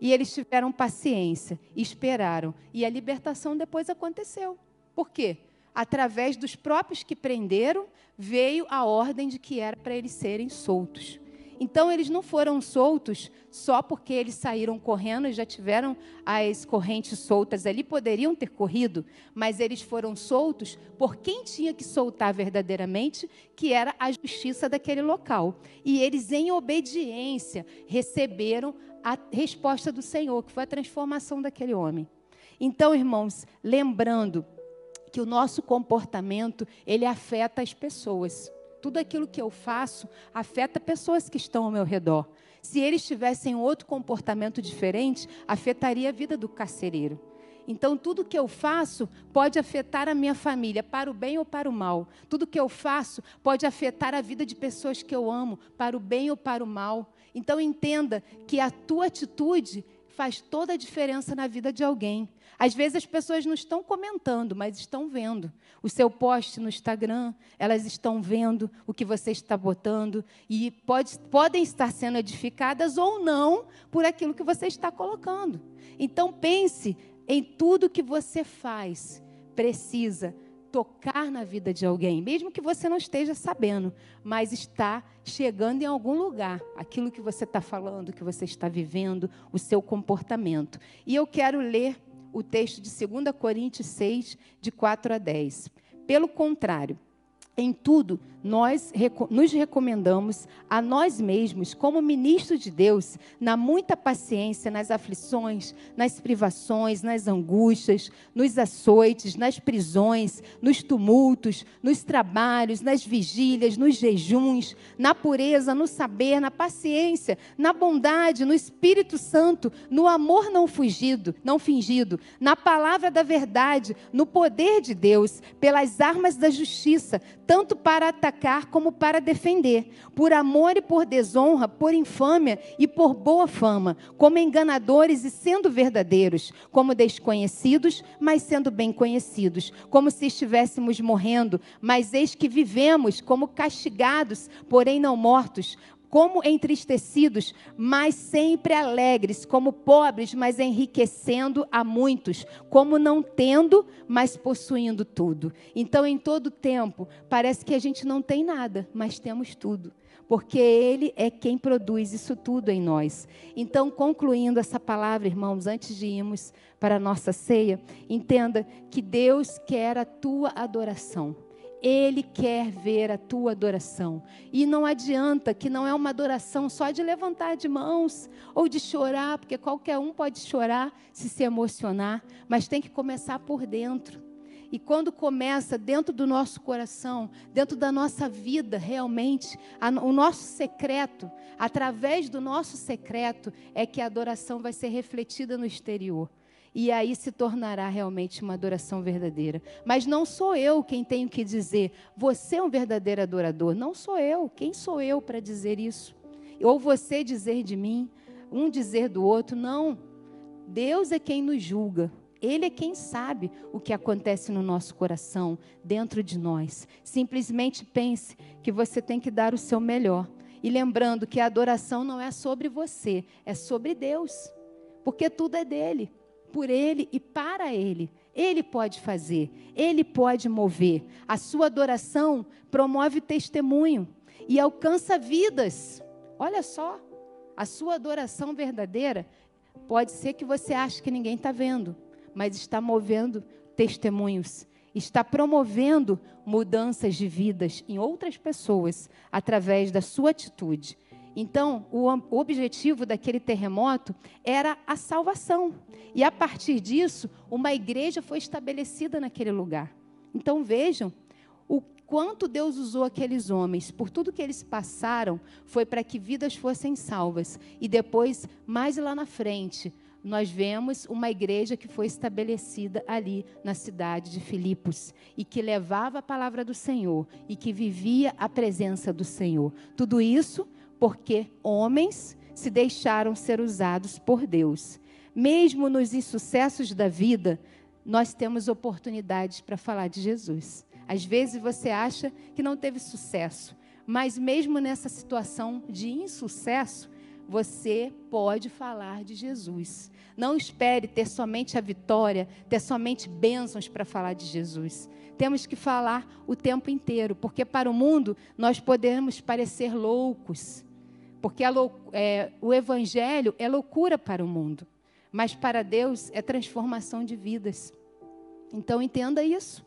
Speaker 1: E eles tiveram paciência, esperaram. E a libertação depois aconteceu. Por quê? Através dos próprios que prenderam, veio a ordem de que era para eles serem soltos. Então, eles não foram soltos só porque eles saíram correndo e já tiveram as correntes soltas ali, poderiam ter corrido, mas eles foram soltos por quem tinha que soltar verdadeiramente, que era a justiça daquele local. E eles, em obediência, receberam a resposta do Senhor, que foi a transformação daquele homem. Então, irmãos, lembrando que o nosso comportamento, ele afeta as pessoas. Tudo aquilo que eu faço afeta pessoas que estão ao meu redor. Se eles tivessem outro comportamento diferente, afetaria a vida do carcereiro. Então, tudo que eu faço pode afetar a minha família, para o bem ou para o mal. Tudo que eu faço pode afetar a vida de pessoas que eu amo, para o bem ou para o mal. Então, entenda que a tua atitude faz toda a diferença na vida de alguém. Às vezes as pessoas não estão comentando, mas estão vendo. O seu post no Instagram, elas estão vendo o que você está botando e pode, podem estar sendo edificadas ou não por aquilo que você está colocando. Então pense em tudo que você faz, precisa tocar na vida de alguém, mesmo que você não esteja sabendo, mas está chegando em algum lugar, aquilo que você está falando, que você está vivendo, o seu comportamento. E eu quero ler o texto de 2 Coríntios 6, de 4 a 10. Pelo contrário, em tudo, nós nos recomendamos a nós mesmos, como ministros de Deus, na muita paciência, nas aflições, nas privações, nas angústias, nos açoites, nas prisões, nos tumultos, nos trabalhos, nas vigílias, nos jejuns, na pureza, no saber, na paciência, na bondade, no Espírito Santo, no amor não fugido, não fingido, na palavra da verdade, no poder de Deus, pelas armas da justiça, tanto para atacar como para defender, por amor e por desonra, por infâmia e por boa fama, como enganadores e sendo verdadeiros, como desconhecidos, mas sendo bem conhecidos, como se estivéssemos morrendo, mas eis que vivemos, como castigados, porém não mortos, como entristecidos, mas sempre alegres, como pobres, mas enriquecendo a muitos, como não tendo, mas possuindo tudo. Então, em todo tempo, parece que a gente não tem nada, mas temos tudo. Porque Ele é quem produz isso tudo em nós. Então, concluindo essa palavra, irmãos, antes de irmos para a nossa ceia, entenda que Deus quer a tua adoração. Ele quer ver a tua adoração. E não adianta que não é uma adoração só de levantar de mãos ou de chorar, porque qualquer um pode chorar se se emocionar, mas tem que começar por dentro. E quando começa dentro do nosso coração, dentro da nossa vida, realmente, a, o nosso secreto, através do nosso secreto, é que a adoração vai ser refletida no exterior. E aí se tornará realmente uma adoração verdadeira. Mas não sou eu quem tenho que dizer, você é um verdadeiro adorador. Não sou eu. Quem sou eu para dizer isso? Ou você dizer de mim, um dizer do outro. Não. Deus é quem nos julga. Ele é quem sabe o que acontece no nosso coração, dentro de nós. Simplesmente pense que você tem que dar o seu melhor. E lembrando que a adoração não é sobre você, é sobre Deus. Porque tudo é dele por Ele e para Ele. Ele pode fazer, Ele pode mover. A sua adoração promove testemunho e alcança vidas. Olha só, a sua adoração verdadeira pode ser que você ache que ninguém está vendo, mas está movendo testemunhos, está promovendo mudanças de vidas em outras pessoas através da sua atitude. Então, o, objetivo daquele terremoto era a salvação. E a partir disso, uma igreja foi estabelecida naquele lugar. Então, vejam o quanto Deus usou aqueles homens, por tudo que eles passaram, foi para que vidas fossem salvas. E depois, mais lá na frente, nós vemos uma igreja que foi estabelecida ali na cidade de Filipos e que levava a palavra do Senhor e que vivia a presença do Senhor. Tudo isso porque homens se deixaram ser usados por Deus. Mesmo nos insucessos da vida, nós temos oportunidades para falar de Jesus. Às vezes você acha que não teve sucesso, mas mesmo nessa situação de insucesso, você pode falar de Jesus. Não espere ter somente a vitória, ter somente bênçãos para falar de Jesus. Temos que falar o tempo inteiro, porque para o mundo nós podemos parecer loucos, porque é, o Evangelho é loucura para o mundo, mas para Deus é transformação de vidas. Então entenda isso.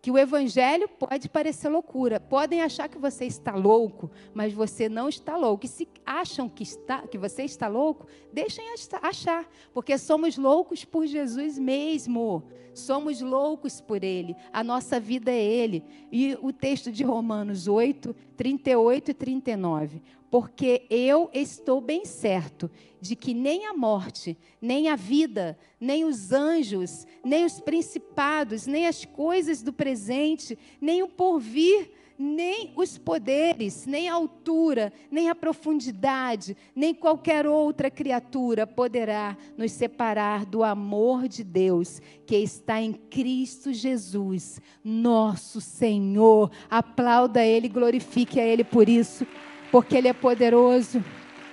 Speaker 1: Que o Evangelho pode parecer loucura. Podem achar que você está louco, mas você não está louco. E se acham que, está, que você está louco, deixem achar, porque somos loucos por Jesus mesmo. Somos loucos por Ele. A nossa vida é Ele. E o texto de Romanos 8, 38 e 39 porque eu estou bem certo de que nem a morte, nem a vida, nem os anjos, nem os principados, nem as coisas do presente, nem o porvir, nem os poderes, nem a altura, nem a profundidade, nem qualquer outra criatura poderá nos separar do amor de Deus que está em Cristo Jesus, nosso Senhor. Aplauda Ele, glorifique a Ele por isso porque Ele é poderoso.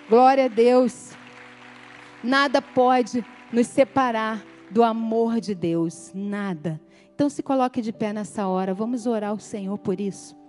Speaker 1: Glória a Deus. Nada pode nos separar do amor de Deus, nada. Então se coloque de pé nessa hora, vamos orar ao Senhor por isso.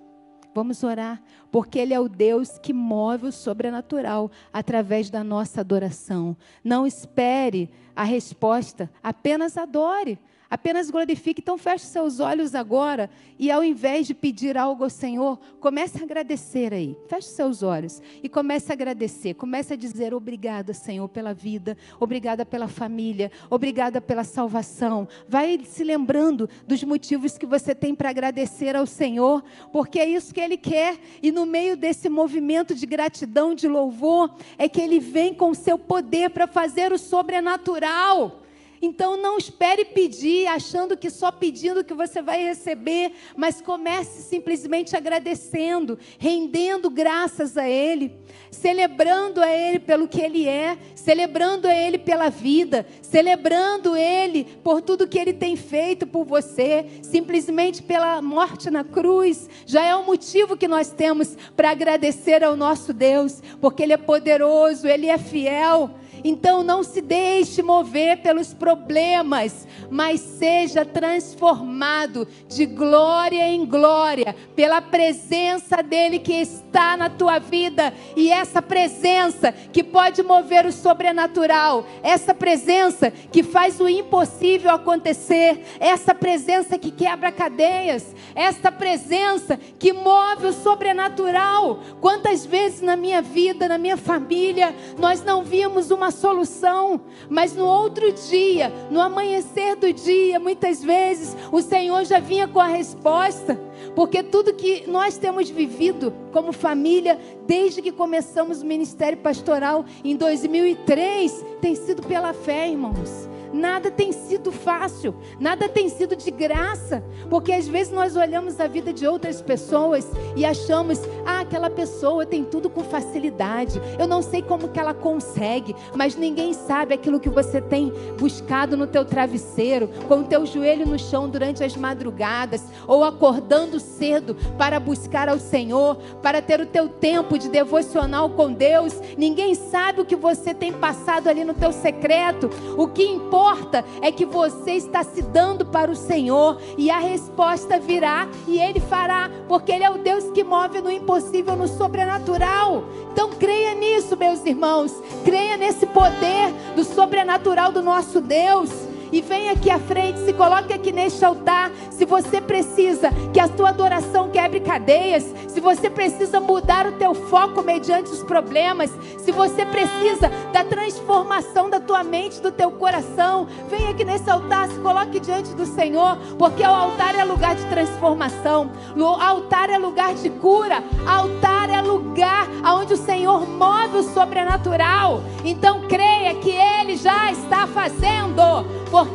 Speaker 1: Vamos orar, porque Ele é o Deus que move o sobrenatural através da nossa adoração. Não espere a resposta, apenas adore. Apenas glorifique. Então, feche seus olhos agora e, ao invés de pedir algo ao Senhor, comece a agradecer aí. Feche seus olhos e comece a agradecer. Comece a dizer obrigada, Senhor, pela vida, obrigada pela família, obrigada pela salvação. Vai se lembrando dos motivos que você tem para agradecer ao Senhor, porque é isso que Ele quer. E no meio desse movimento de gratidão, de louvor, é que Ele vem com o seu poder para fazer o sobrenatural. Então não espere pedir achando que só pedindo que você vai receber, mas comece simplesmente agradecendo, rendendo graças a Ele, celebrando a Ele pelo que Ele é, celebrando a Ele pela vida, celebrando Ele por tudo que Ele tem feito por você, simplesmente pela morte na cruz, já é um motivo que nós temos para agradecer ao nosso Deus, porque Ele é poderoso, Ele é fiel. Então não se deixe mover pelos problemas, mas seja transformado de glória em glória pela presença dele que está na tua vida e essa presença que pode mover o sobrenatural, essa presença que faz o impossível acontecer, essa presença que quebra cadeias, essa presença que move o sobrenatural. Quantas vezes na minha vida, na minha família, nós não vimos uma solução, mas no outro dia, no amanhecer do dia, muitas vezes o Senhor já vinha com a resposta, porque tudo que nós temos vivido como família, desde que começamos o ministério pastoral em 2003, tem sido pela fé, irmãos. Nada tem sido fácil, nada tem sido de graça, porque às vezes nós olhamos a vida de outras pessoas e achamos, ah, aquela pessoa tem tudo com facilidade. Eu não sei como que ela consegue, mas ninguém sabe aquilo que você tem buscado no teu travesseiro, com o teu joelho no chão durante as madrugadas, ou acordando cedo para buscar ao Senhor, para ter o teu tempo de devocional com Deus. Ninguém sabe o que você tem passado ali no teu secreto. O que importa importa é que você está se dando para o Senhor e a resposta virá e Ele fará, porque Ele é o Deus que move no impossível, no sobrenatural. Então creia nisso, meus irmãos, creia nesse poder do sobrenatural do nosso Deus e vem aqui à frente, se coloque aqui neste altar. Se você precisa que a sua adoração quebre cadeias, se você precisa mudar o teu foco mediante os problemas, se você precisa da transformação da tua mente, do teu coração, vem aqui nesse altar, se coloque diante do Senhor, porque o altar é lugar de transformação, o altar é lugar de cura, o altar é lugar onde o Senhor move o sobrenatural. Então creia que Ele já está fazendo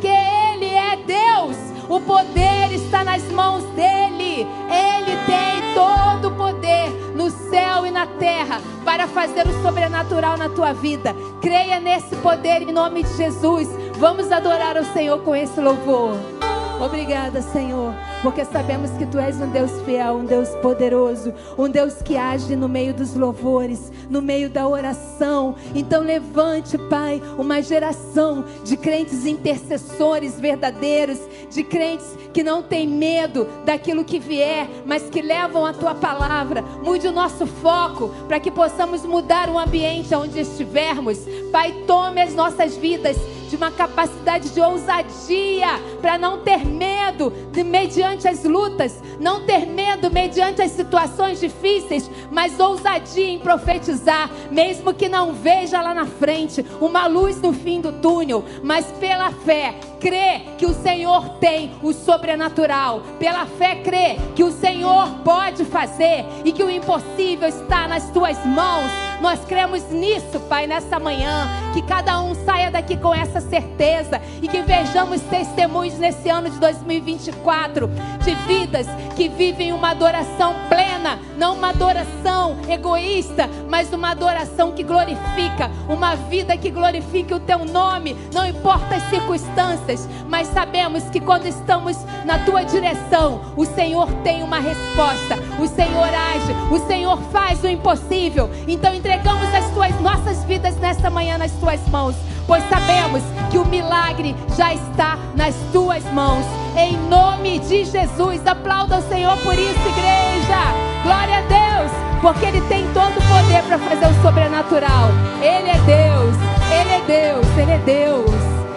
Speaker 1: Ele é Deus. O poder está nas mãos dele. Ele tem todo o poder no céu e na terra para fazer o sobrenatural na tua vida. Creia nesse poder em nome de Jesus. Vamos adorar o Senhor com esse louvor. Obrigada, Senhor, porque sabemos que Tu és um Deus fiel, um Deus poderoso, um Deus que age no meio dos louvores, no meio da oração. Então, levante, Pai, uma geração de crentes intercessores verdadeiros, de crentes que não têm medo daquilo que vier, mas que levam a Tua palavra. Mude o nosso foco para que possamos mudar o ambiente onde estivermos. Pai, tome as nossas vidas de uma capacidade de ousadia para não ter medo de, mediante as lutas, não ter medo mediante as situações difíceis, mas ousadia em profetizar, mesmo que não veja lá na frente uma luz no fim do túnel, mas pela fé crê que o Senhor tem o sobrenatural, pela fé crê que o Senhor pode fazer e que o impossível está nas tuas mãos. Nós cremos nisso, Pai, nessa manhã, que cada um saia daqui com essa certeza e que vejamos testemunhos nesse ano de 2024 de vidas que vivem uma adoração plena, não uma adoração egoísta, mas uma adoração que glorifica, uma vida que glorifique o teu nome, não importa as circunstâncias mas sabemos que quando estamos na tua direção, o Senhor tem uma resposta, o Senhor age, O Senhor faz o impossível. Então entregamos as tuas nossas vidas nesta manhã nas tuas mãos, pois sabemos que o milagre já está nas tuas mãos. Em nome de Jesus, aplauda o Senhor por isso, igreja. Glória a Deus, porque Ele tem todo o poder para fazer o sobrenatural. Ele é Deus, Ele é Deus, Ele é Deus,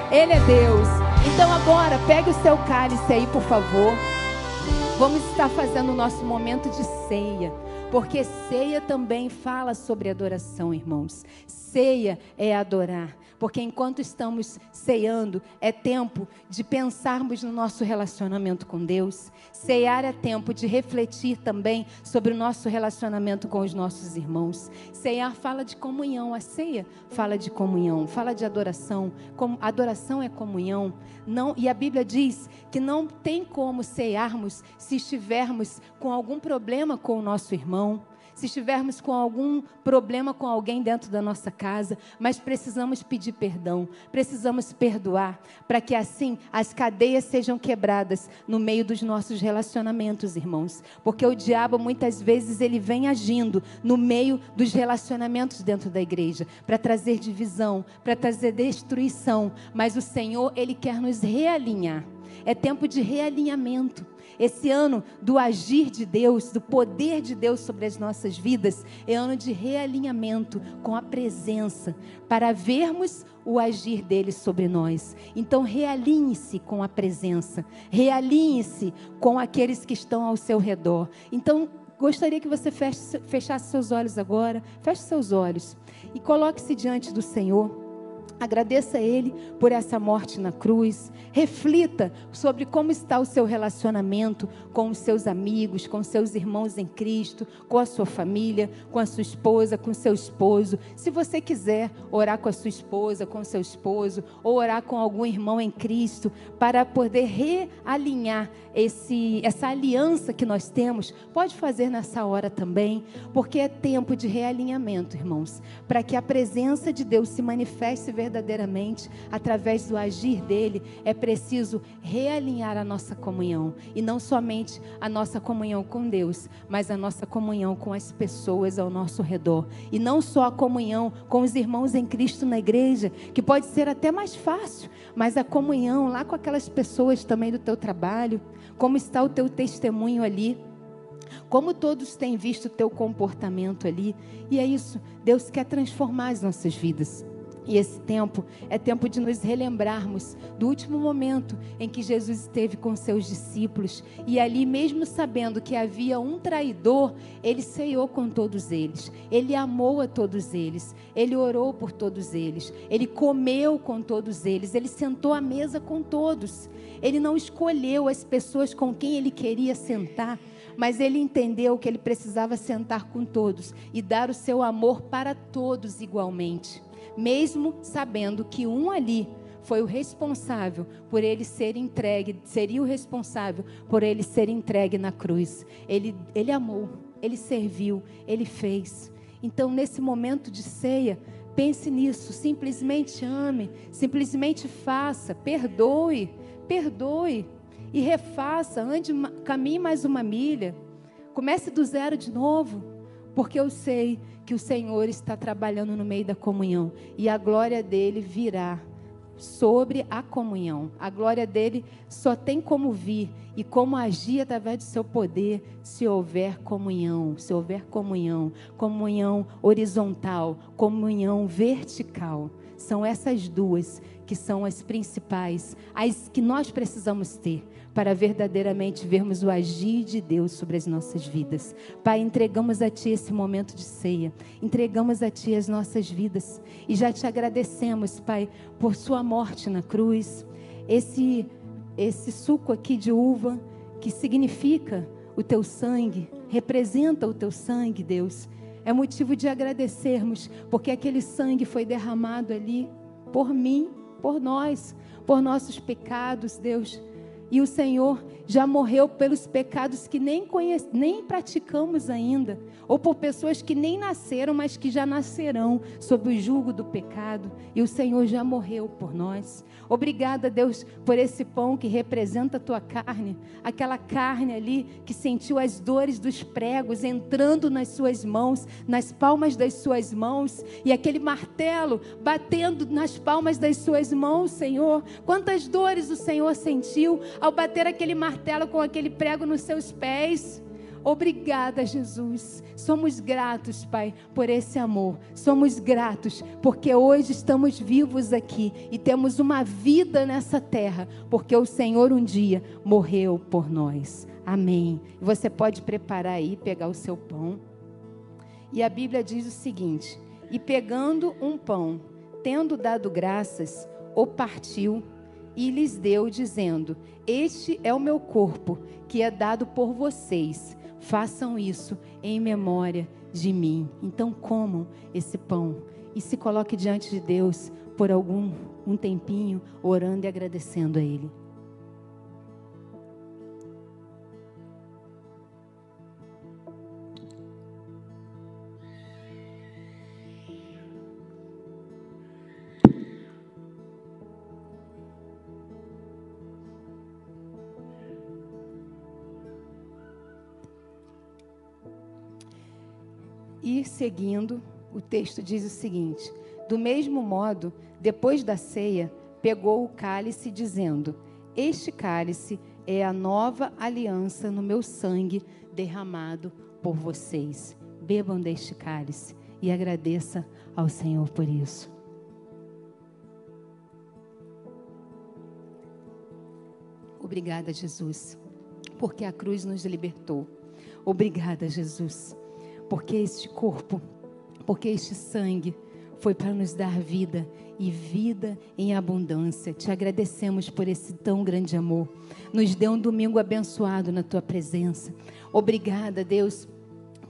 Speaker 1: Ele é Deus. Então agora, pegue o seu cálice aí, por favor. Vamos estar fazendo o nosso momento de ceia. Porque ceia também fala sobre adoração, irmãos. Ceia é adorar. Porque enquanto estamos ceando, é tempo de pensarmos no nosso relacionamento com Deus. Cear é tempo de refletir também sobre o nosso relacionamento com os nossos irmãos. Cear fala de comunhão, a ceia fala de comunhão, fala de adoração. Adoração é comunhão. Não, e a Bíblia diz que não tem como cearmos se estivermos com algum problema com o nosso irmão se estivermos com algum problema com alguém dentro da nossa casa, mas precisamos pedir perdão, precisamos perdoar, para que assim as cadeias sejam quebradas no meio dos nossos relacionamentos, irmãos. Porque o diabo muitas vezes ele vem agindo no meio dos relacionamentos dentro da igreja, para trazer divisão, para trazer destruição, mas o Senhor, ele quer nos realinhar. É tempo de realinhamento. Esse ano do agir de Deus, do poder de Deus sobre as nossas vidas, é ano de realinhamento com a presença, para vermos o agir dele sobre nós. Então, realinhe-se com a presença, realinhe-se com aqueles que estão ao seu redor. Então, gostaria que você fechasse seus olhos agora, feche seus olhos e coloque-se diante do Senhor. Agradeça a Ele por essa morte na cruz. Reflita sobre como está o seu relacionamento com os seus amigos, com seus irmãos em Cristo, com a sua família, com a sua esposa, com seu esposo. Se você quiser orar com a sua esposa, com seu esposo, ou orar com algum irmão em Cristo, para poder realinhar esse, essa aliança que nós temos, pode fazer nessa hora também, porque é tempo de realinhamento, irmãos, para que a presença de Deus se manifeste verdadeiramente através do agir dele, é preciso realinhar a nossa comunhão e não somente a nossa comunhão com Deus, mas a nossa comunhão com as pessoas ao nosso redor e não só a comunhão com os irmãos em Cristo na igreja, que pode ser até mais fácil, mas a comunhão lá com aquelas pessoas também do teu trabalho, como está o teu testemunho ali? Como todos têm visto o teu comportamento ali? E é isso, Deus quer transformar as nossas vidas. E esse tempo é tempo de nos relembrarmos do último momento em que Jesus esteve com seus discípulos. E ali, mesmo sabendo que havia um traidor, ele ceiou com todos eles, ele amou a todos eles, ele orou por todos eles, ele comeu com todos eles, ele sentou à mesa com todos. Ele não escolheu as pessoas com quem ele queria sentar, mas ele entendeu que ele precisava sentar com todos e dar o seu amor para todos igualmente mesmo sabendo que um ali foi o responsável por ele ser entregue, seria o responsável por ele ser entregue na cruz. Ele, ele amou, ele serviu, ele fez. Então, nesse momento de ceia, pense nisso, simplesmente ame, simplesmente faça, perdoe, perdoe e refaça, ande, caminhe mais uma milha, comece do zero de novo, porque eu sei que o Senhor está trabalhando no meio da comunhão e a glória dele virá sobre a comunhão. A glória dele só tem como vir e como agir através do seu poder se houver comunhão, se houver comunhão, comunhão horizontal, comunhão vertical. São essas duas que são as principais, as que nós precisamos ter para verdadeiramente vermos o agir de Deus sobre as nossas vidas. Pai, entregamos a Ti esse momento de ceia, entregamos a Ti as nossas vidas e já te agradecemos, Pai, por Sua morte na cruz, esse, esse suco aqui de uva que significa o Teu sangue, representa o Teu sangue, Deus. É motivo de agradecermos, porque aquele sangue foi derramado ali por mim, por nós, por nossos pecados, Deus e o Senhor já morreu pelos pecados que nem, conhece, nem praticamos ainda, ou por pessoas que nem nasceram, mas que já nascerão sob o jugo do pecado, e o Senhor já morreu por nós. Obrigada, Deus, por esse pão que representa a tua carne, aquela carne ali que sentiu as dores dos pregos entrando nas suas mãos, nas palmas das suas mãos, e aquele martelo batendo nas palmas das suas mãos, Senhor. Quantas dores o Senhor sentiu ao bater aquele martelo com aquele prego nos seus pés. Obrigada, Jesus. Somos gratos, Pai, por esse amor. Somos gratos porque hoje estamos vivos aqui e temos uma vida nessa terra, porque o Senhor um dia morreu por nós. Amém. Você pode preparar aí, pegar o seu pão. E a Bíblia diz o seguinte: E pegando um pão, tendo dado graças, o partiu e lhes deu, dizendo: Este é o meu corpo, que é dado por vocês façam isso em memória de mim. Então comam esse pão e se coloque diante de Deus por algum um tempinho, orando e agradecendo a Ele. Seguindo, o texto diz o seguinte: Do mesmo modo, depois da ceia, pegou o cálice, dizendo: Este cálice é a nova aliança no meu sangue derramado por vocês. Bebam deste cálice e agradeça ao Senhor por isso. Obrigada, Jesus, porque a cruz nos libertou. Obrigada, Jesus porque este corpo, porque este sangue foi para nos dar vida e vida em abundância. Te agradecemos por esse tão grande amor. Nos dê um domingo abençoado na tua presença. Obrigada, Deus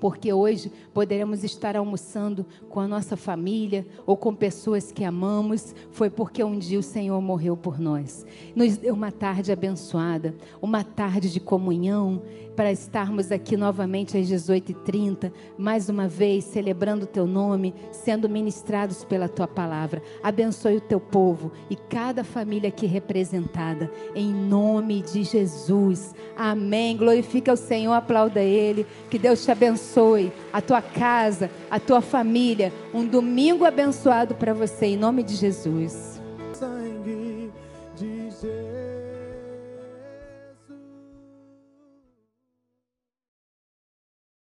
Speaker 1: porque hoje poderemos estar almoçando com a nossa família ou com pessoas que amamos, foi porque um dia o Senhor morreu por nós. Nos deu uma tarde abençoada, uma tarde de comunhão, para estarmos aqui novamente às 18h30, mais uma vez celebrando o teu nome, sendo ministrados pela tua palavra. Abençoe o teu povo e cada família aqui representada, em nome de Jesus. Amém. Glorifica o Senhor, aplauda Ele. Que Deus te abençoe, a tua casa, a tua família. Um domingo abençoado para você, em nome de Jesus.